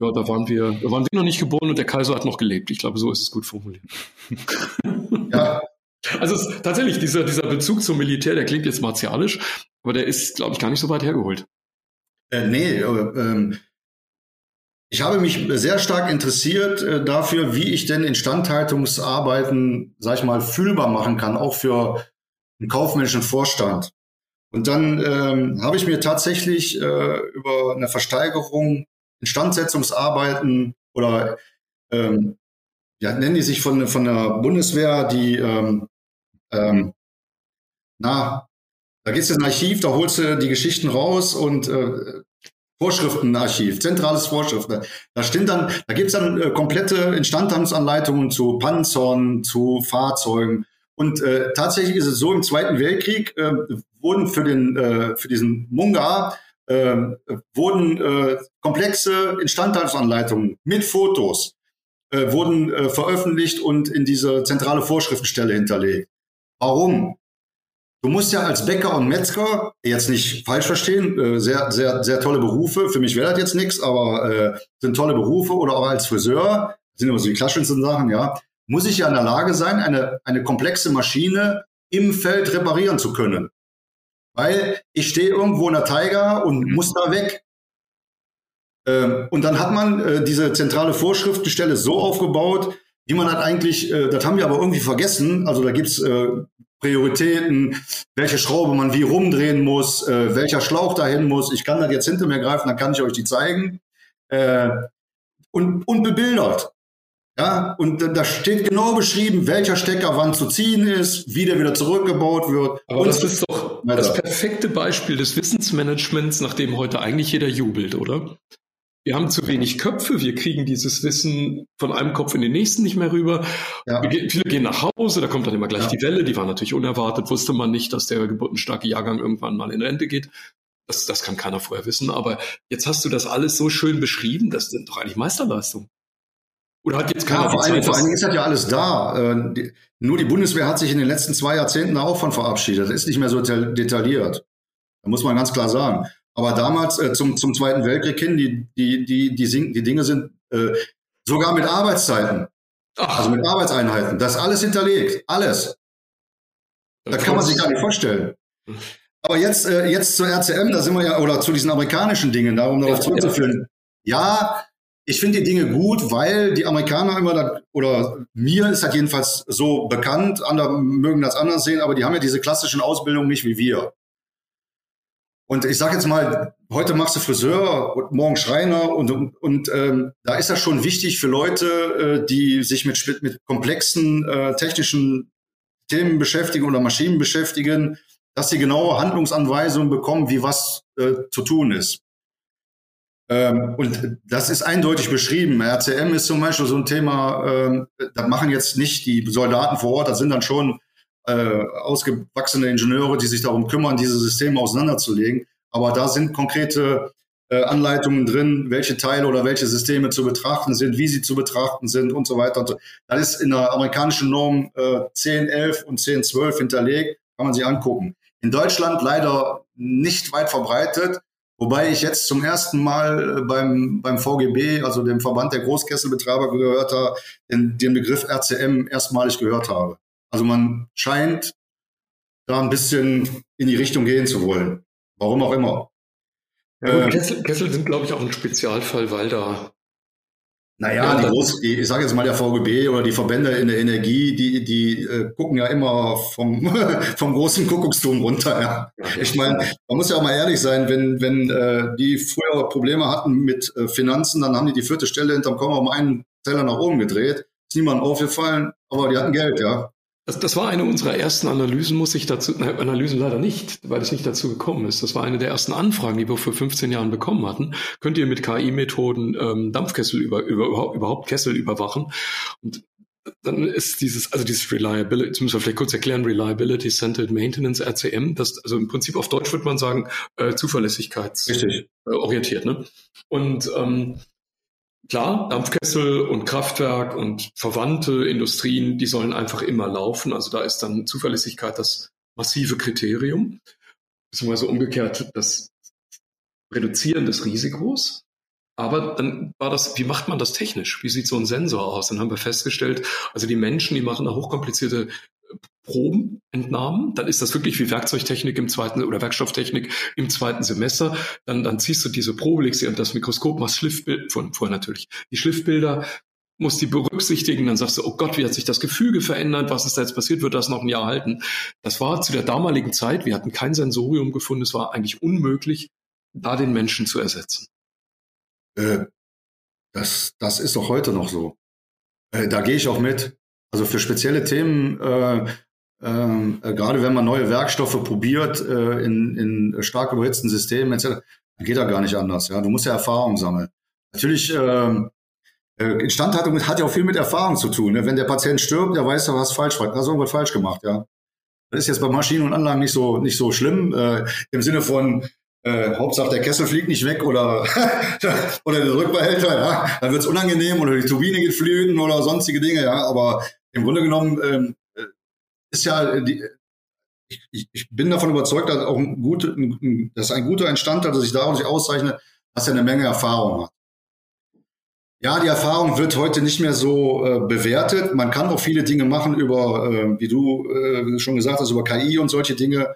Speaker 2: Ja, da waren wir, da waren wir noch nicht geboren und der Kaiser hat noch gelebt. Ich glaube, so ist es gut formuliert. Ja, also es, tatsächlich, dieser, dieser Bezug zum Militär, der klingt jetzt martialisch, aber der ist, glaube ich, gar nicht so weit hergeholt.
Speaker 3: Äh, nee, ähm, ich habe mich sehr stark interessiert äh, dafür, wie ich denn Instandhaltungsarbeiten, sag ich mal, fühlbar machen kann, auch für einen kaufmännischen Vorstand. Und dann ähm, habe ich mir tatsächlich äh, über eine Versteigerung Instandsetzungsarbeiten oder ähm, ja, nennen die sich von, von der Bundeswehr, die ähm, ähm, na, da gehst du ins Archiv, da holst du die Geschichten raus und äh, Vorschriftenarchiv, zentrales Vorschriften. Da stimmt dann, da gibt's dann äh, komplette Instandhaltungsanleitungen zu Panzern, zu Fahrzeugen. Und äh, tatsächlich ist es so, im Zweiten Weltkrieg äh, wurden für den äh, für diesen Munga äh, wurden äh, komplexe Instandhaltungsanleitungen mit Fotos äh, wurden äh, veröffentlicht und in diese zentrale Vorschriftenstelle hinterlegt. Warum? Du musst ja als Bäcker und Metzger, jetzt nicht falsch verstehen, äh, sehr, sehr, sehr tolle Berufe. Für mich wäre das jetzt nichts, aber äh, sind tolle Berufe oder auch als Friseur, sind immer so die klassischsten Sachen, ja. Muss ich ja in der Lage sein, eine, eine komplexe Maschine im Feld reparieren zu können. Weil ich stehe irgendwo in der Tiger und muss da weg. Ähm, und dann hat man äh, diese zentrale Vorschriftenstelle so aufgebaut, wie man hat eigentlich, äh, das haben wir aber irgendwie vergessen. Also da gibt's äh, Prioritäten, welche Schraube man wie rumdrehen muss, äh, welcher Schlauch dahin muss. Ich kann das jetzt hinter mir greifen, dann kann ich euch die zeigen. Äh, und, und bebildert. Ja, und da steht genau beschrieben, welcher Stecker wann zu ziehen ist, wie der wieder zurückgebaut wird.
Speaker 2: Aber das ist doch das perfekte Beispiel des Wissensmanagements, nach dem heute eigentlich jeder jubelt, oder? Wir haben zu wenig Köpfe, wir kriegen dieses Wissen von einem Kopf in den nächsten nicht mehr rüber. Ja. Viele gehen nach Hause, da kommt dann immer gleich ja. die Welle, die war natürlich unerwartet, wusste man nicht, dass der geburtenstarke Jahrgang irgendwann mal in Rente geht. Das, das kann keiner vorher wissen, aber jetzt hast du das alles so schön beschrieben, das sind doch eigentlich Meisterleistungen.
Speaker 3: Oder hat jetzt keiner ja, vor, allen, vor allen Dingen ist das ja alles da. Äh, die, nur die Bundeswehr hat sich in den letzten zwei Jahrzehnten auch von verabschiedet. Das ist nicht mehr so detailliert. Da muss man ganz klar sagen. Aber damals äh, zum, zum Zweiten Weltkrieg hin, die, die, die, die, die Dinge sind äh, sogar mit Arbeitszeiten, Ach. also mit Arbeitseinheiten, das ist alles hinterlegt, alles. Da kann man sich gar nicht vorstellen. Aber jetzt, äh, jetzt zur RCM, da sind wir ja, oder zu diesen amerikanischen Dingen, darum darauf zurückzuführen. Ja, ich finde die Dinge gut, weil die Amerikaner immer, da, oder mir ist das jedenfalls so bekannt, andere mögen das anders sehen, aber die haben ja diese klassischen Ausbildungen nicht wie wir. Und ich sage jetzt mal, heute machst du Friseur und morgen Schreiner und, und, ähm, da ist das schon wichtig für Leute, äh, die sich mit, mit komplexen äh, technischen Themen beschäftigen oder Maschinen beschäftigen, dass sie genaue Handlungsanweisungen bekommen, wie was äh, zu tun ist. Ähm, und das ist eindeutig beschrieben. RCM ist zum Beispiel so ein Thema, ähm, da machen jetzt nicht die Soldaten vor Ort, das sind dann schon äh, ausgewachsene Ingenieure, die sich darum kümmern, diese Systeme auseinanderzulegen. Aber da sind konkrete äh, Anleitungen drin, welche Teile oder welche Systeme zu betrachten sind, wie sie zu betrachten sind und so weiter. Das ist in der amerikanischen Norm äh, 1011 und 1012 hinterlegt, kann man sich angucken. In Deutschland leider nicht weit verbreitet, wobei ich jetzt zum ersten Mal äh, beim, beim VGB, also dem Verband der Großkesselbetreiber, gehört habe, den, den Begriff RCM erstmalig gehört habe. Also man scheint da ein bisschen in die Richtung gehen zu wollen. Warum auch immer.
Speaker 2: Ja, äh, Kessel, Kessel, sind, glaube ich, auch ein Spezialfall, weil da
Speaker 3: Naja, die Groß, ich sage jetzt mal der VGB oder die Verbände in der Energie, die, die äh, gucken ja immer vom, vom großen Kuckucksturm runter. Ja. Ich meine, man muss ja auch mal ehrlich sein, wenn, wenn äh, die früher Probleme hatten mit äh, Finanzen, dann haben die die vierte Stelle hinterm Komma um einen Teller nach oben gedreht. Ist niemandem aufgefallen, aber die hatten Geld, ja.
Speaker 2: Das, das war eine unserer ersten Analysen, muss ich dazu, nein, Analysen leider nicht, weil es nicht dazu gekommen ist. Das war eine der ersten Anfragen, die wir vor 15 Jahren bekommen hatten. Könnt ihr mit KI-Methoden ähm, Dampfkessel über, über, überhaupt Kessel überwachen? Und dann ist dieses, also dieses Reliability, jetzt müssen wir vielleicht kurz erklären, Reliability Centered Maintenance, RCM, das, also im Prinzip auf Deutsch würde man sagen, äh, zuverlässigkeitsorientiert, ne? Und ähm, Klar, Dampfkessel und Kraftwerk und verwandte Industrien, die sollen einfach immer laufen. Also da ist dann Zuverlässigkeit das massive Kriterium, beziehungsweise umgekehrt das Reduzieren des Risikos. Aber dann war das, wie macht man das technisch? Wie sieht so ein Sensor aus? Dann haben wir festgestellt, also die Menschen, die machen eine hochkomplizierte Proben entnahmen, dann ist das wirklich wie Werkzeugtechnik im zweiten oder Werkstofftechnik im zweiten Semester. Dann, dann ziehst du diese Probe, legst sie an das Mikroskop, machst von, vorher natürlich, die Schliffbilder, musst die berücksichtigen, dann sagst du, oh Gott, wie hat sich das Gefüge verändert, was ist da jetzt passiert, wird das noch ein Jahr halten? Das war zu der damaligen Zeit, wir hatten kein Sensorium gefunden, es war eigentlich unmöglich, da den Menschen zu ersetzen.
Speaker 3: Äh, das, das ist doch heute noch so. Äh, da gehe ich auch mit. Also für spezielle Themen äh, ähm, äh, gerade wenn man neue Werkstoffe probiert äh, in, in stark überhitzten Systemen etc., geht da gar nicht anders. Ja, du musst ja Erfahrung sammeln. Natürlich ähm, äh, Instandhaltung hat ja auch viel mit Erfahrung zu tun. Ne? Wenn der Patient stirbt, der weiß, du hast falsch, hast irgendwas falsch gemacht. Ja, das ist jetzt bei Maschinen und Anlagen nicht so nicht so schlimm äh, im Sinne von äh, Hauptsache der Kessel fliegt nicht weg oder oder der Rückbehälter, ja, dann wird's unangenehm oder die Turbine geht flügen oder sonstige Dinge, ja. Aber im Grunde genommen ähm, ist ja, die, ich, ich bin davon überzeugt, dass auch ein, gute, ein, dass ein guter Instandhalter sich daraus auszeichnet, dass er eine Menge Erfahrung hat. Ja, die Erfahrung wird heute nicht mehr so äh, bewertet. Man kann auch viele Dinge machen über, äh, wie du äh, schon gesagt hast, über KI und solche Dinge.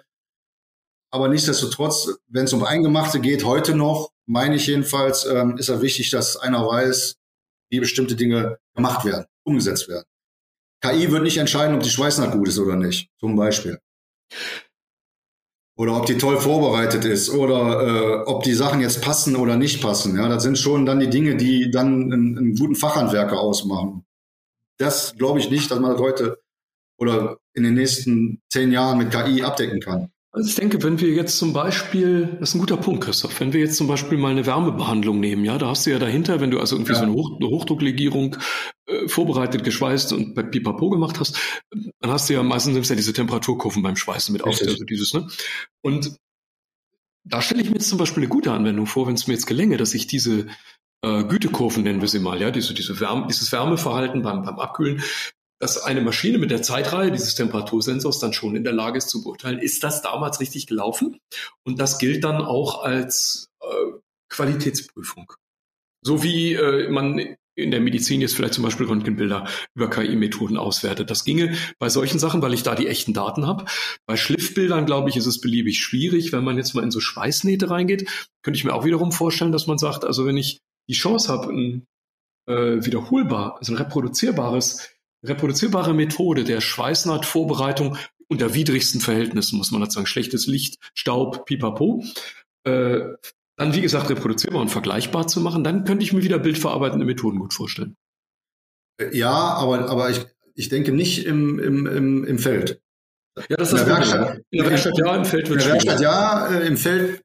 Speaker 3: Aber nichtsdestotrotz, wenn es um Eingemachte geht, heute noch, meine ich jedenfalls, ähm, ist ja wichtig, dass einer weiß, wie bestimmte Dinge gemacht werden, umgesetzt werden. KI wird nicht entscheiden, ob die Schweißnaht gut ist oder nicht, zum Beispiel. Oder ob die toll vorbereitet ist oder äh, ob die Sachen jetzt passen oder nicht passen. Ja, das sind schon dann die Dinge, die dann einen, einen guten Fachhandwerker ausmachen. Das glaube ich nicht, dass man das heute oder in den nächsten zehn Jahren mit KI abdecken kann.
Speaker 2: Also ich denke, wenn wir jetzt zum Beispiel, das ist ein guter Punkt, Christoph, wenn wir jetzt zum Beispiel mal eine Wärmebehandlung nehmen, ja, da hast du ja dahinter, wenn du also irgendwie ja. so eine, Hoch, eine Hochdrucklegierung vorbereitet, geschweißt und bei Pipapo gemacht hast, dann hast du ja meistens nimmst ja diese Temperaturkurven beim Schweißen mit auf, also dieses, ne? Und da stelle ich mir jetzt zum Beispiel eine gute Anwendung vor, wenn es mir jetzt gelänge, dass ich diese äh, Gütekurven nennen wir sie mal, ja, diese, diese Wärme, dieses Wärmeverhalten beim, beim Abkühlen, dass eine Maschine mit der Zeitreihe dieses Temperatursensors dann schon in der Lage ist zu beurteilen, ist das damals richtig gelaufen? Und das gilt dann auch als äh, Qualitätsprüfung. So wie äh, man in der Medizin jetzt vielleicht zum Beispiel Röntgenbilder über KI-Methoden auswertet. Das ginge bei solchen Sachen, weil ich da die echten Daten habe. Bei Schliffbildern, glaube ich, ist es beliebig schwierig. Wenn man jetzt mal in so Schweißnähte reingeht, könnte ich mir auch wiederum vorstellen, dass man sagt, also wenn ich die Chance habe, ein äh, wiederholbar, also ein reproduzierbares reproduzierbare Methode der Schweißnahtvorbereitung unter widrigsten Verhältnissen, muss man dazu sagen. Schlechtes Licht, Staub, pipapo. Äh, dann, wie gesagt, reproduzierbar und vergleichbar zu machen, dann könnte ich mir wieder bildverarbeitende Methoden gut vorstellen.
Speaker 3: Ja, aber, aber ich, ich denke nicht im, im, im, im Feld.
Speaker 2: Ja, das ist in der Werkstatt. In der Werkstatt ja, im Feld wird
Speaker 3: In der Werkstatt ja, äh, im Feld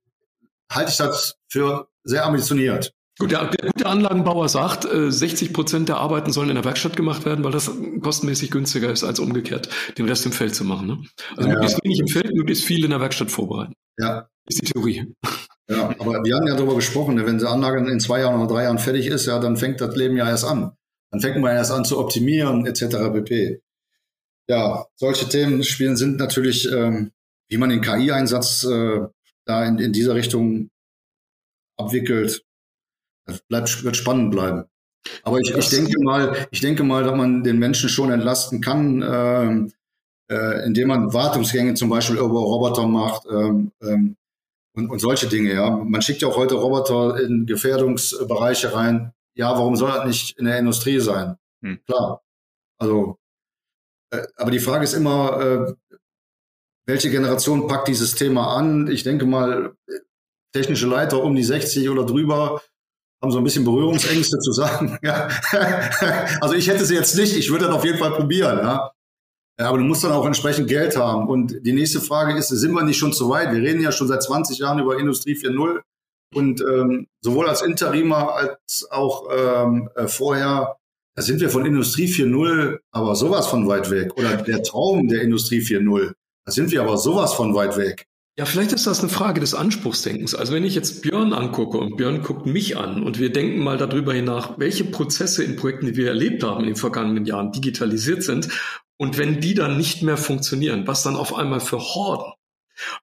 Speaker 3: halte ich das für sehr ambitioniert.
Speaker 2: Gut, der, der gute Anlagenbauer sagt, 60 äh, Prozent der Arbeiten sollen in der Werkstatt gemacht werden, weil das kostenmäßig günstiger ist, als umgekehrt den Rest im Feld zu machen. Ne? Also ja. möglichst wenig im Feld, möglichst viel in der Werkstatt vorbereiten.
Speaker 3: Ja.
Speaker 2: Ist die Theorie.
Speaker 3: Ja, aber wir haben ja darüber gesprochen, wenn die Anlage in zwei Jahren oder drei Jahren fertig ist, ja, dann fängt das Leben ja erst an. Dann fängt man erst an zu optimieren, etc. pp. Ja, solche Themen spielen sind natürlich, ähm, wie man den KI-Einsatz äh, da in, in dieser Richtung abwickelt, das bleibt, wird spannend bleiben. Aber ich, ich denke mal, ich denke mal, dass man den Menschen schon entlasten kann, ähm, äh, indem man Wartungsgänge zum Beispiel über Roboter macht ähm, ähm, und, und solche Dinge. Ja, man schickt ja auch heute Roboter in Gefährdungsbereiche rein. ja, warum soll das nicht in der Industrie sein? Hm. Klar. Also, äh, aber die Frage ist immer, äh, welche Generation packt dieses Thema an? Ich denke mal, technische Leiter um die 60 oder drüber haben so ein bisschen Berührungsängste zu sagen. Ja. also ich hätte sie jetzt nicht, ich würde das auf jeden Fall probieren. Ja. Aber du musst dann auch entsprechend Geld haben. Und die nächste Frage ist, sind wir nicht schon zu weit? Wir reden ja schon seit 20 Jahren über Industrie 4.0 und ähm, sowohl als Interimer als auch ähm, äh, vorher, da sind wir von Industrie 4.0 aber sowas von weit weg. Oder der Traum der Industrie 4.0, da sind wir aber sowas von weit weg.
Speaker 2: Ja, vielleicht ist das eine Frage des Anspruchsdenkens. Also wenn ich jetzt Björn angucke und Björn guckt mich an und wir denken mal darüber hinaus, welche Prozesse in Projekten, die wir erlebt haben in den vergangenen Jahren, digitalisiert sind und wenn die dann nicht mehr funktionieren, was dann auf einmal für Horden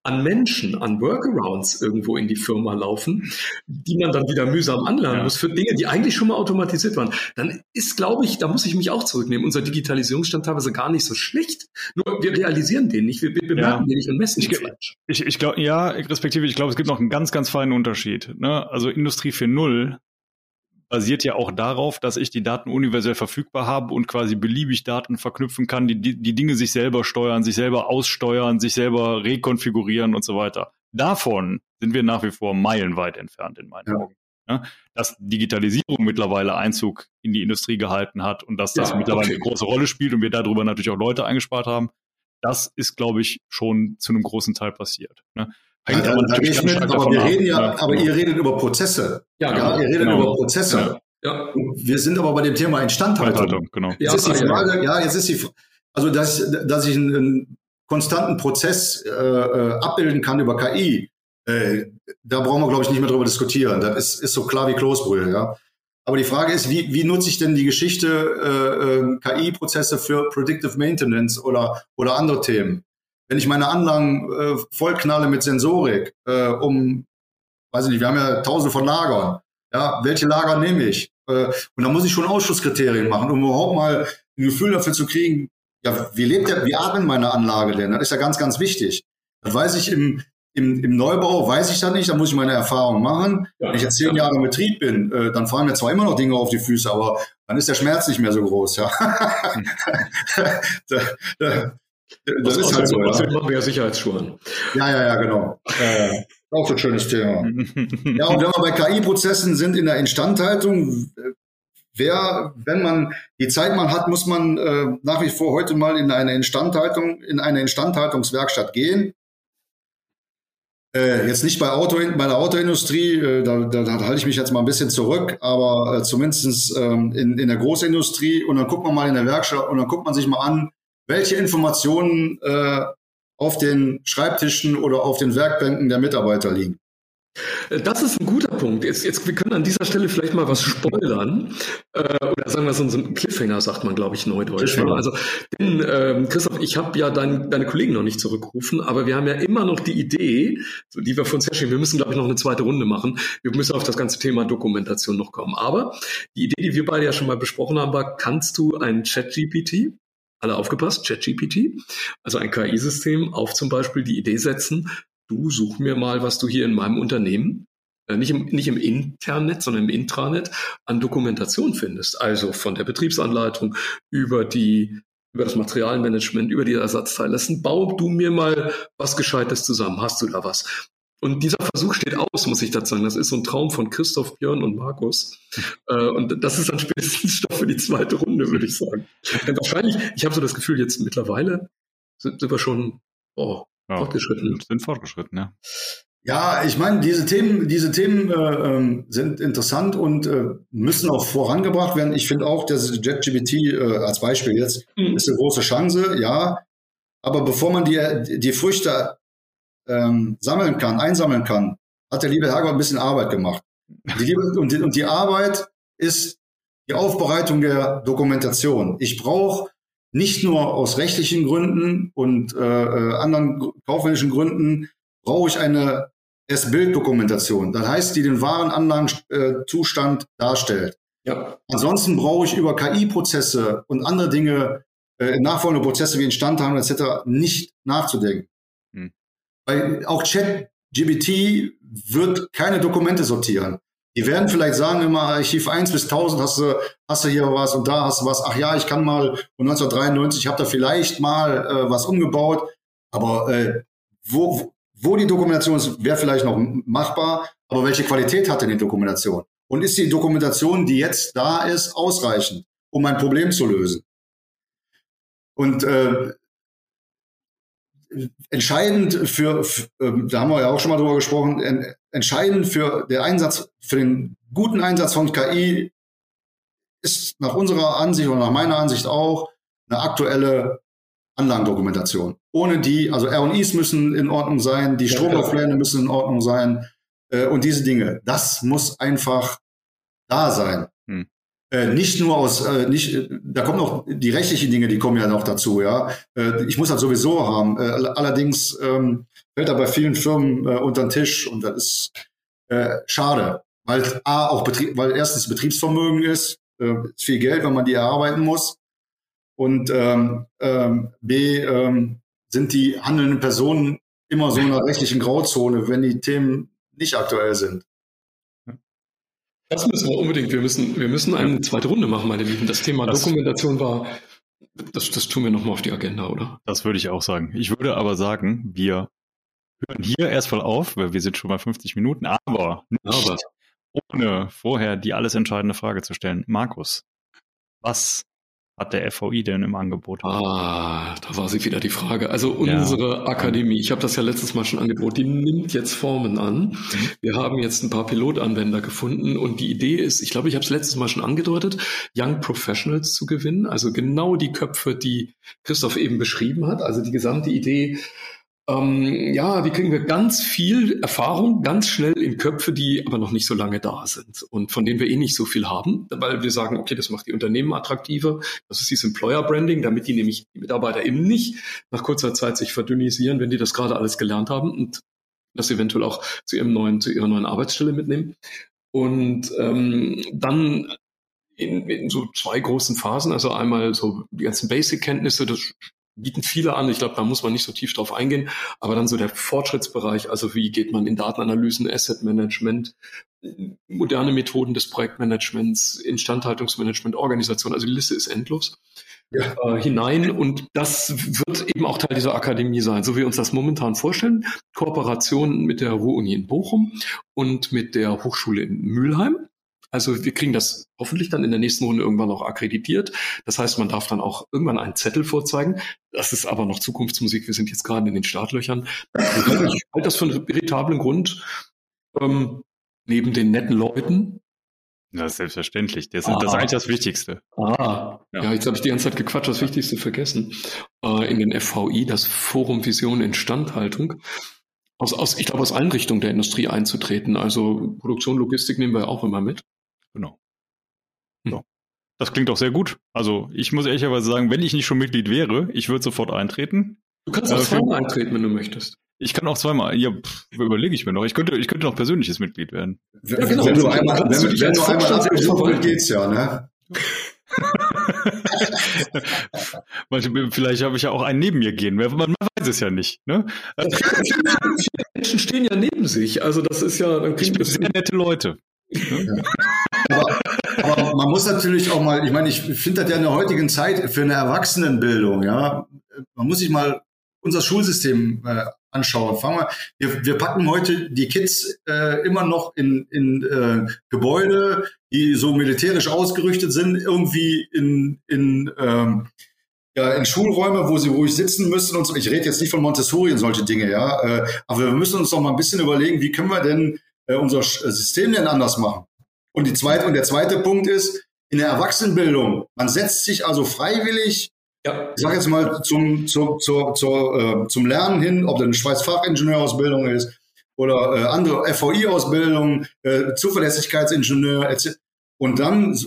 Speaker 2: an Menschen, an Workarounds irgendwo in die Firma laufen, die man dann wieder mühsam anlernen ja. muss für Dinge, die eigentlich schon mal automatisiert waren, dann ist, glaube ich, da muss ich mich auch zurücknehmen, unser Digitalisierungsstand teilweise gar nicht so schlecht. Nur wir realisieren den nicht, wir, wir bemerken ja. den nicht und messen
Speaker 1: ich, falsch. Ich, ich glaube, ja, respektive, ich glaube, es gibt noch einen ganz, ganz feinen Unterschied. Ne? Also Industrie 4.0 basiert ja auch darauf, dass ich die Daten universell verfügbar habe und quasi beliebig Daten verknüpfen kann, die, die, die Dinge sich selber steuern, sich selber aussteuern, sich selber rekonfigurieren und so weiter. Davon sind wir nach wie vor meilenweit entfernt in meinen ja. Augen. Ja, dass Digitalisierung mittlerweile Einzug in die Industrie gehalten hat und dass das ja, mittlerweile okay. eine große Rolle spielt und wir darüber natürlich auch Leute eingespart haben, das ist, glaube ich, schon zu einem großen Teil passiert. Ne?
Speaker 3: Hängt ja, aber, natürlich mit, aber wir reden ja, ja, aber ihr redet über Prozesse. Ja, genau. ihr redet genau. über Prozesse. Ja. Wir sind aber bei dem Thema Instandhaltung. genau. Jetzt ist die Frage, ja, jetzt ist die, also dass, dass ich einen, einen konstanten Prozess äh, äh abbilden kann über KI, äh, da brauchen wir, glaube ich, nicht mehr drüber diskutieren. Das ist, ist so klar wie Kloßbrühe, ja. Aber die Frage ist, wie, wie nutze ich denn die Geschichte äh, äh KI-Prozesse für Predictive Maintenance oder, oder andere Themen? Wenn ich meine Anlagen äh, vollknalle mit Sensorik, äh, um, weiß ich nicht, wir haben ja tausende von Lagern. Ja, welche Lager nehme ich? Äh, und da muss ich schon Ausschusskriterien machen, um überhaupt mal ein Gefühl dafür zu kriegen, ja, wie lebt der, wie atmet meine Anlage denn? Das ist ja ganz, ganz wichtig. Das weiß ich im, im, im Neubau, weiß ich da nicht, da muss ich meine Erfahrung machen. Ja, Wenn ich jetzt zehn ja. Jahre im Betrieb bin, äh, dann fallen mir zwar immer noch Dinge auf die Füße, aber dann ist der Schmerz nicht mehr so groß, ja. da, da,
Speaker 2: das ist halt so. Ja. machen wir ja Sicherheitsschuhe
Speaker 3: Ja, ja, ja, genau. Ja, ja. Auch so ein schönes Thema. ja, und wenn wir bei KI-Prozessen sind in der Instandhaltung, wer, wenn man die Zeit mal hat, muss man äh, nach wie vor heute mal in eine Instandhaltung, in eine Instandhaltungswerkstatt gehen. Äh, jetzt nicht bei, Auto, bei der Autoindustrie, äh, da, da, da halte ich mich jetzt mal ein bisschen zurück, aber äh, zumindest ähm, in, in der Großindustrie und dann guckt man mal in der Werkstatt und dann guckt man sich mal an, welche Informationen äh, auf den Schreibtischen oder auf den Werkbänken der Mitarbeiter liegen.
Speaker 2: Das ist ein guter Punkt. Jetzt, jetzt, wir können an dieser Stelle vielleicht mal was spoilern. Äh, oder sagen wir so ein Cliffhanger, sagt man, glaube ich, neudeutsch. Also, denn, äh, Christoph, ich habe ja dein, deine Kollegen noch nicht zurückgerufen, aber wir haben ja immer noch die Idee, die wir von uns herstellen. Wir müssen, glaube ich, noch eine zweite Runde machen. Wir müssen auf das ganze Thema Dokumentation noch kommen. Aber die Idee, die wir beide ja schon mal besprochen haben, war, kannst du ein Chat-GPT alle aufgepasst, ChatGPT, also ein KI-System, auf zum Beispiel die Idee setzen, du such mir mal, was du hier in meinem Unternehmen, äh, nicht, im, nicht im Internet, sondern im Intranet, an Dokumentation findest. Also von der Betriebsanleitung über die über das Materialmanagement, über die Ersatzteile. Bau du mir mal was Gescheites zusammen. Hast du da was? Und dieser Versuch steht aus, muss ich dazu sagen. Das ist so ein Traum von Christoph, Björn und Markus. Äh, und das ist dann spätestens Stoff für die zweite Runde, würde ich sagen. Denn wahrscheinlich, ich habe so das Gefühl, jetzt mittlerweile sind, sind wir schon oh, ja, fortgeschritten.
Speaker 1: Sind fortgeschritten, ja.
Speaker 3: Ja, ich meine, diese Themen, diese Themen äh, ähm, sind interessant und äh, müssen auch vorangebracht werden. Ich finde auch, dass JetGPT äh, als Beispiel jetzt mhm. ist eine große Chance, ja. Aber bevor man die, die Früchte ähm, sammeln kann, einsammeln kann, hat der liebe Herrgott ein bisschen Arbeit gemacht. Die liebe, und, die, und die Arbeit ist die Aufbereitung der Dokumentation. Ich brauche nicht nur aus rechtlichen Gründen und äh, äh anderen kaufmännischen Gründen, brauche ich eine S-Bild-Dokumentation. Das heißt, die den wahren Anlagenzustand darstellt. Ja. Ansonsten brauche ich über KI-Prozesse und andere Dinge, äh, nachfolgende Prozesse wie Instandhaltung etc. nicht nachzudenken. Weil auch ChatGBT wird keine Dokumente sortieren. Die werden vielleicht sagen immer, Archiv 1 bis 1000 hast du, hast du hier was und da hast du was. Ach ja, ich kann mal, und 1993 habe da vielleicht mal äh, was umgebaut. Aber äh, wo, wo die Dokumentation ist, wäre vielleicht noch machbar. Aber welche Qualität hat denn die Dokumentation? Und ist die Dokumentation, die jetzt da ist, ausreichend, um ein Problem zu lösen? Und äh, entscheidend für, für, ähm, da haben wir ja auch schon mal drüber gesprochen, entscheidend für den Einsatz, für den guten Einsatz von KI ist nach unserer Ansicht oder nach meiner Ansicht auch eine aktuelle Anlagendokumentation. Ohne die, also R&Is müssen in Ordnung sein, die Stromaufpläne müssen in Ordnung sein äh, und diese Dinge. Das muss einfach da sein. Hm. Äh, nicht nur aus, äh, nicht, da kommen noch die rechtlichen Dinge, die kommen ja noch dazu, ja. Äh, ich muss das sowieso haben. Äh, allerdings ähm, fällt da bei vielen Firmen äh, unter den Tisch und das ist äh, schade, weil A auch Betrieb, weil erstens Betriebsvermögen ist, äh, ist viel Geld, wenn man die erarbeiten muss. Und ähm, ähm, B ähm, sind die handelnden Personen immer so in einer rechtlichen Grauzone, wenn die Themen nicht aktuell sind.
Speaker 2: Das müssen wir unbedingt. Wir müssen, wir müssen eine zweite Runde machen, meine Lieben. Das Thema das, Dokumentation war, das, das tun wir nochmal auf die Agenda, oder?
Speaker 1: Das würde ich auch sagen. Ich würde aber sagen, wir hören hier erstmal auf, weil wir sind schon mal 50 Minuten, aber nicht aber. ohne vorher die alles entscheidende Frage zu stellen. Markus, was hat der FVI denn im Angebot?
Speaker 2: Ah, da war sie wieder die Frage. Also unsere ja. Akademie, ich habe das ja letztes Mal schon angeboten, die nimmt jetzt Formen an. Mhm. Wir haben jetzt ein paar Pilotanwender gefunden und die Idee ist, ich glaube, ich habe es letztes Mal schon angedeutet, Young Professionals zu gewinnen. Also genau die Köpfe, die Christoph eben beschrieben hat. Also die gesamte Idee, ähm, ja, wie kriegen wir ganz viel Erfahrung ganz schnell in Köpfe, die aber noch nicht so lange da sind und von denen wir eh nicht so viel haben, weil wir sagen, okay, das macht die Unternehmen attraktiver. Das ist dieses Employer Branding, damit die nämlich die Mitarbeiter eben nicht nach kurzer Zeit sich verdünnisieren, wenn die das gerade alles gelernt haben und das eventuell auch zu ihrem neuen, zu ihrer neuen Arbeitsstelle mitnehmen. Und ähm, dann in, in so zwei großen Phasen, also einmal so die ganzen Basic-Kenntnisse, das bieten viele an. Ich glaube, da muss man nicht so tief drauf eingehen. Aber dann so der Fortschrittsbereich, also wie geht man in Datenanalysen, Asset Management, moderne Methoden des Projektmanagements, Instandhaltungsmanagement, Organisation, also die Liste ist endlos. Ja. Äh, hinein und das wird eben auch Teil dieser Akademie sein, so wie wir uns das momentan vorstellen. Kooperation mit der Ruhr-Uni in Bochum und mit der Hochschule in Mülheim. Also wir kriegen das hoffentlich dann in der nächsten Runde irgendwann auch akkreditiert. Das heißt, man darf dann auch irgendwann einen Zettel vorzeigen. Das ist aber noch Zukunftsmusik. Wir sind jetzt gerade in den Startlöchern. Ich halte das für einen veritablen Grund. Ähm, neben den netten Leuten,
Speaker 1: ja, selbstverständlich. Das, ah. das ist eigentlich das Wichtigste.
Speaker 2: Ah, ja, ja jetzt habe ich die ganze Zeit gequatscht, das Wichtigste vergessen. Äh, in den FVI, das Forum Vision Instandhaltung, aus, aus, ich glaube, aus allen Richtungen der Industrie einzutreten. Also Produktion, Logistik nehmen wir auch immer mit.
Speaker 1: Genau. Hm. So. Das klingt auch sehr gut. Also ich muss ehrlicherweise sagen, wenn ich nicht schon Mitglied wäre, ich würde sofort eintreten.
Speaker 2: Du kannst auch äh, zweimal eintreten, wenn du möchtest.
Speaker 1: Ich kann auch zweimal. Ja, pff, überlege ich mir noch. Ich könnte, ich könnte noch persönliches Mitglied werden.
Speaker 3: Ja, genau. Wenn du einmal, wenn, wenn, wenn du einmal abgeschlossen geht's ja, ne?
Speaker 1: Vielleicht habe ich ja auch einen neben mir gehen. Man, man weiß es ja nicht. Ne?
Speaker 2: Menschen stehen ja neben sich. Also das ist ja.
Speaker 1: Dann ich bin sehr nette Leute.
Speaker 3: Ja. Aber, aber, man muss natürlich auch mal, ich meine, ich finde das ja in der heutigen Zeit für eine Erwachsenenbildung, ja, man muss sich mal unser Schulsystem äh, anschauen. Fangen wir, wir, wir packen heute die Kids äh, immer noch in, in äh, Gebäude, die so militärisch ausgerüstet sind, irgendwie in, in ähm, ja, in Schulräume, wo sie ruhig sitzen müssen und so. Ich rede jetzt nicht von Montessori und solche Dinge, ja. Äh, aber wir müssen uns doch mal ein bisschen überlegen, wie können wir denn äh, unser System denn anders machen? Und die zweite, und der zweite Punkt ist, in der Erwachsenenbildung, man setzt sich also freiwillig, ja. ich sage jetzt mal, zum, zum, zum, zum, äh, zum Lernen hin, ob das eine Schweißfachausbildung ist oder äh, andere FVI-Ausbildung, äh, Zuverlässigkeitsingenieur, etc. Und dann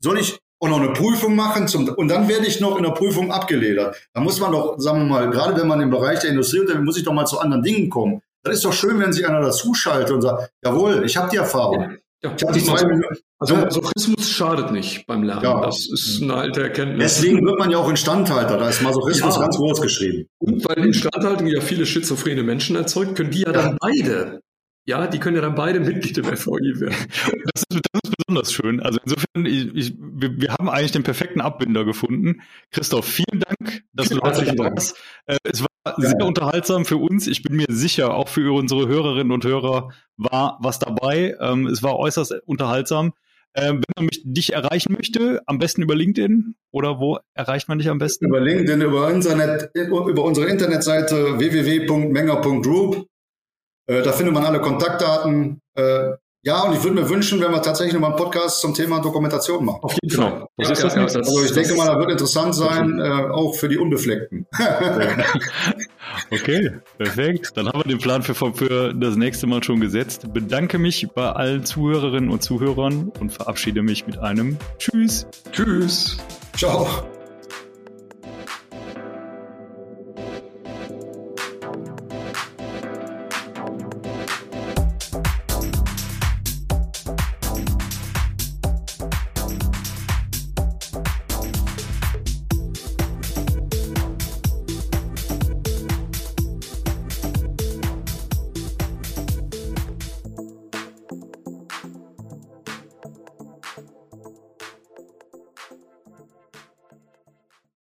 Speaker 3: soll ich auch noch eine Prüfung machen zum, und dann werde ich noch in der Prüfung abgeledert. Da muss man doch, sagen wir mal, gerade wenn man im Bereich der Industrie unterwegs muss ich doch mal zu anderen Dingen kommen. Das ist doch schön, wenn sich einer dazuschaltet und sagt, jawohl, ich habe die Erfahrung.
Speaker 2: Ja, ich die zwei also Masochismus schadet nicht beim Lernen. Ja. Das ist eine alte Erkenntnis.
Speaker 3: Deswegen wird man ja auch Instandhalter. Da ist Masochismus ja. ganz groß geschrieben.
Speaker 2: Und weil Instandhaltung ja viele schizophrene Menschen erzeugt, können die ja, ja. dann beide Ja, die können ja dann beide Mitglied im FVI werden.
Speaker 1: Das ist, das ist besonders schön. Also insofern, ich, ich, wir, wir haben eigentlich den perfekten Abbinder gefunden. Christoph, vielen Dank, dass du
Speaker 2: Herzlichen
Speaker 1: da warst. Äh, Es war sehr unterhaltsam für uns. Ich bin mir sicher, auch für unsere Hörerinnen und Hörer war was dabei. Ähm, Es war äußerst unterhaltsam. Ähm, Wenn man mich, dich erreichen möchte, am besten über LinkedIn oder wo erreicht man dich am besten?
Speaker 3: Über LinkedIn, über, Internet, über unsere Internetseite www.menger.group. Äh, da findet man alle Kontaktdaten. Äh, ja, und ich würde mir wünschen, wenn wir tatsächlich nochmal einen Podcast zum Thema Dokumentation machen.
Speaker 2: Auf jeden
Speaker 1: Genau.
Speaker 2: Fall.
Speaker 1: Das ist das Nächste.
Speaker 3: Also ich denke mal, das wird interessant sein, äh, auch für die Unbefleckten.
Speaker 1: Okay, perfekt. Dann haben wir den Plan für, für das nächste Mal schon gesetzt. Bedanke mich bei allen Zuhörerinnen und Zuhörern und verabschiede mich mit einem Tschüss.
Speaker 2: Tschüss.
Speaker 3: Ciao.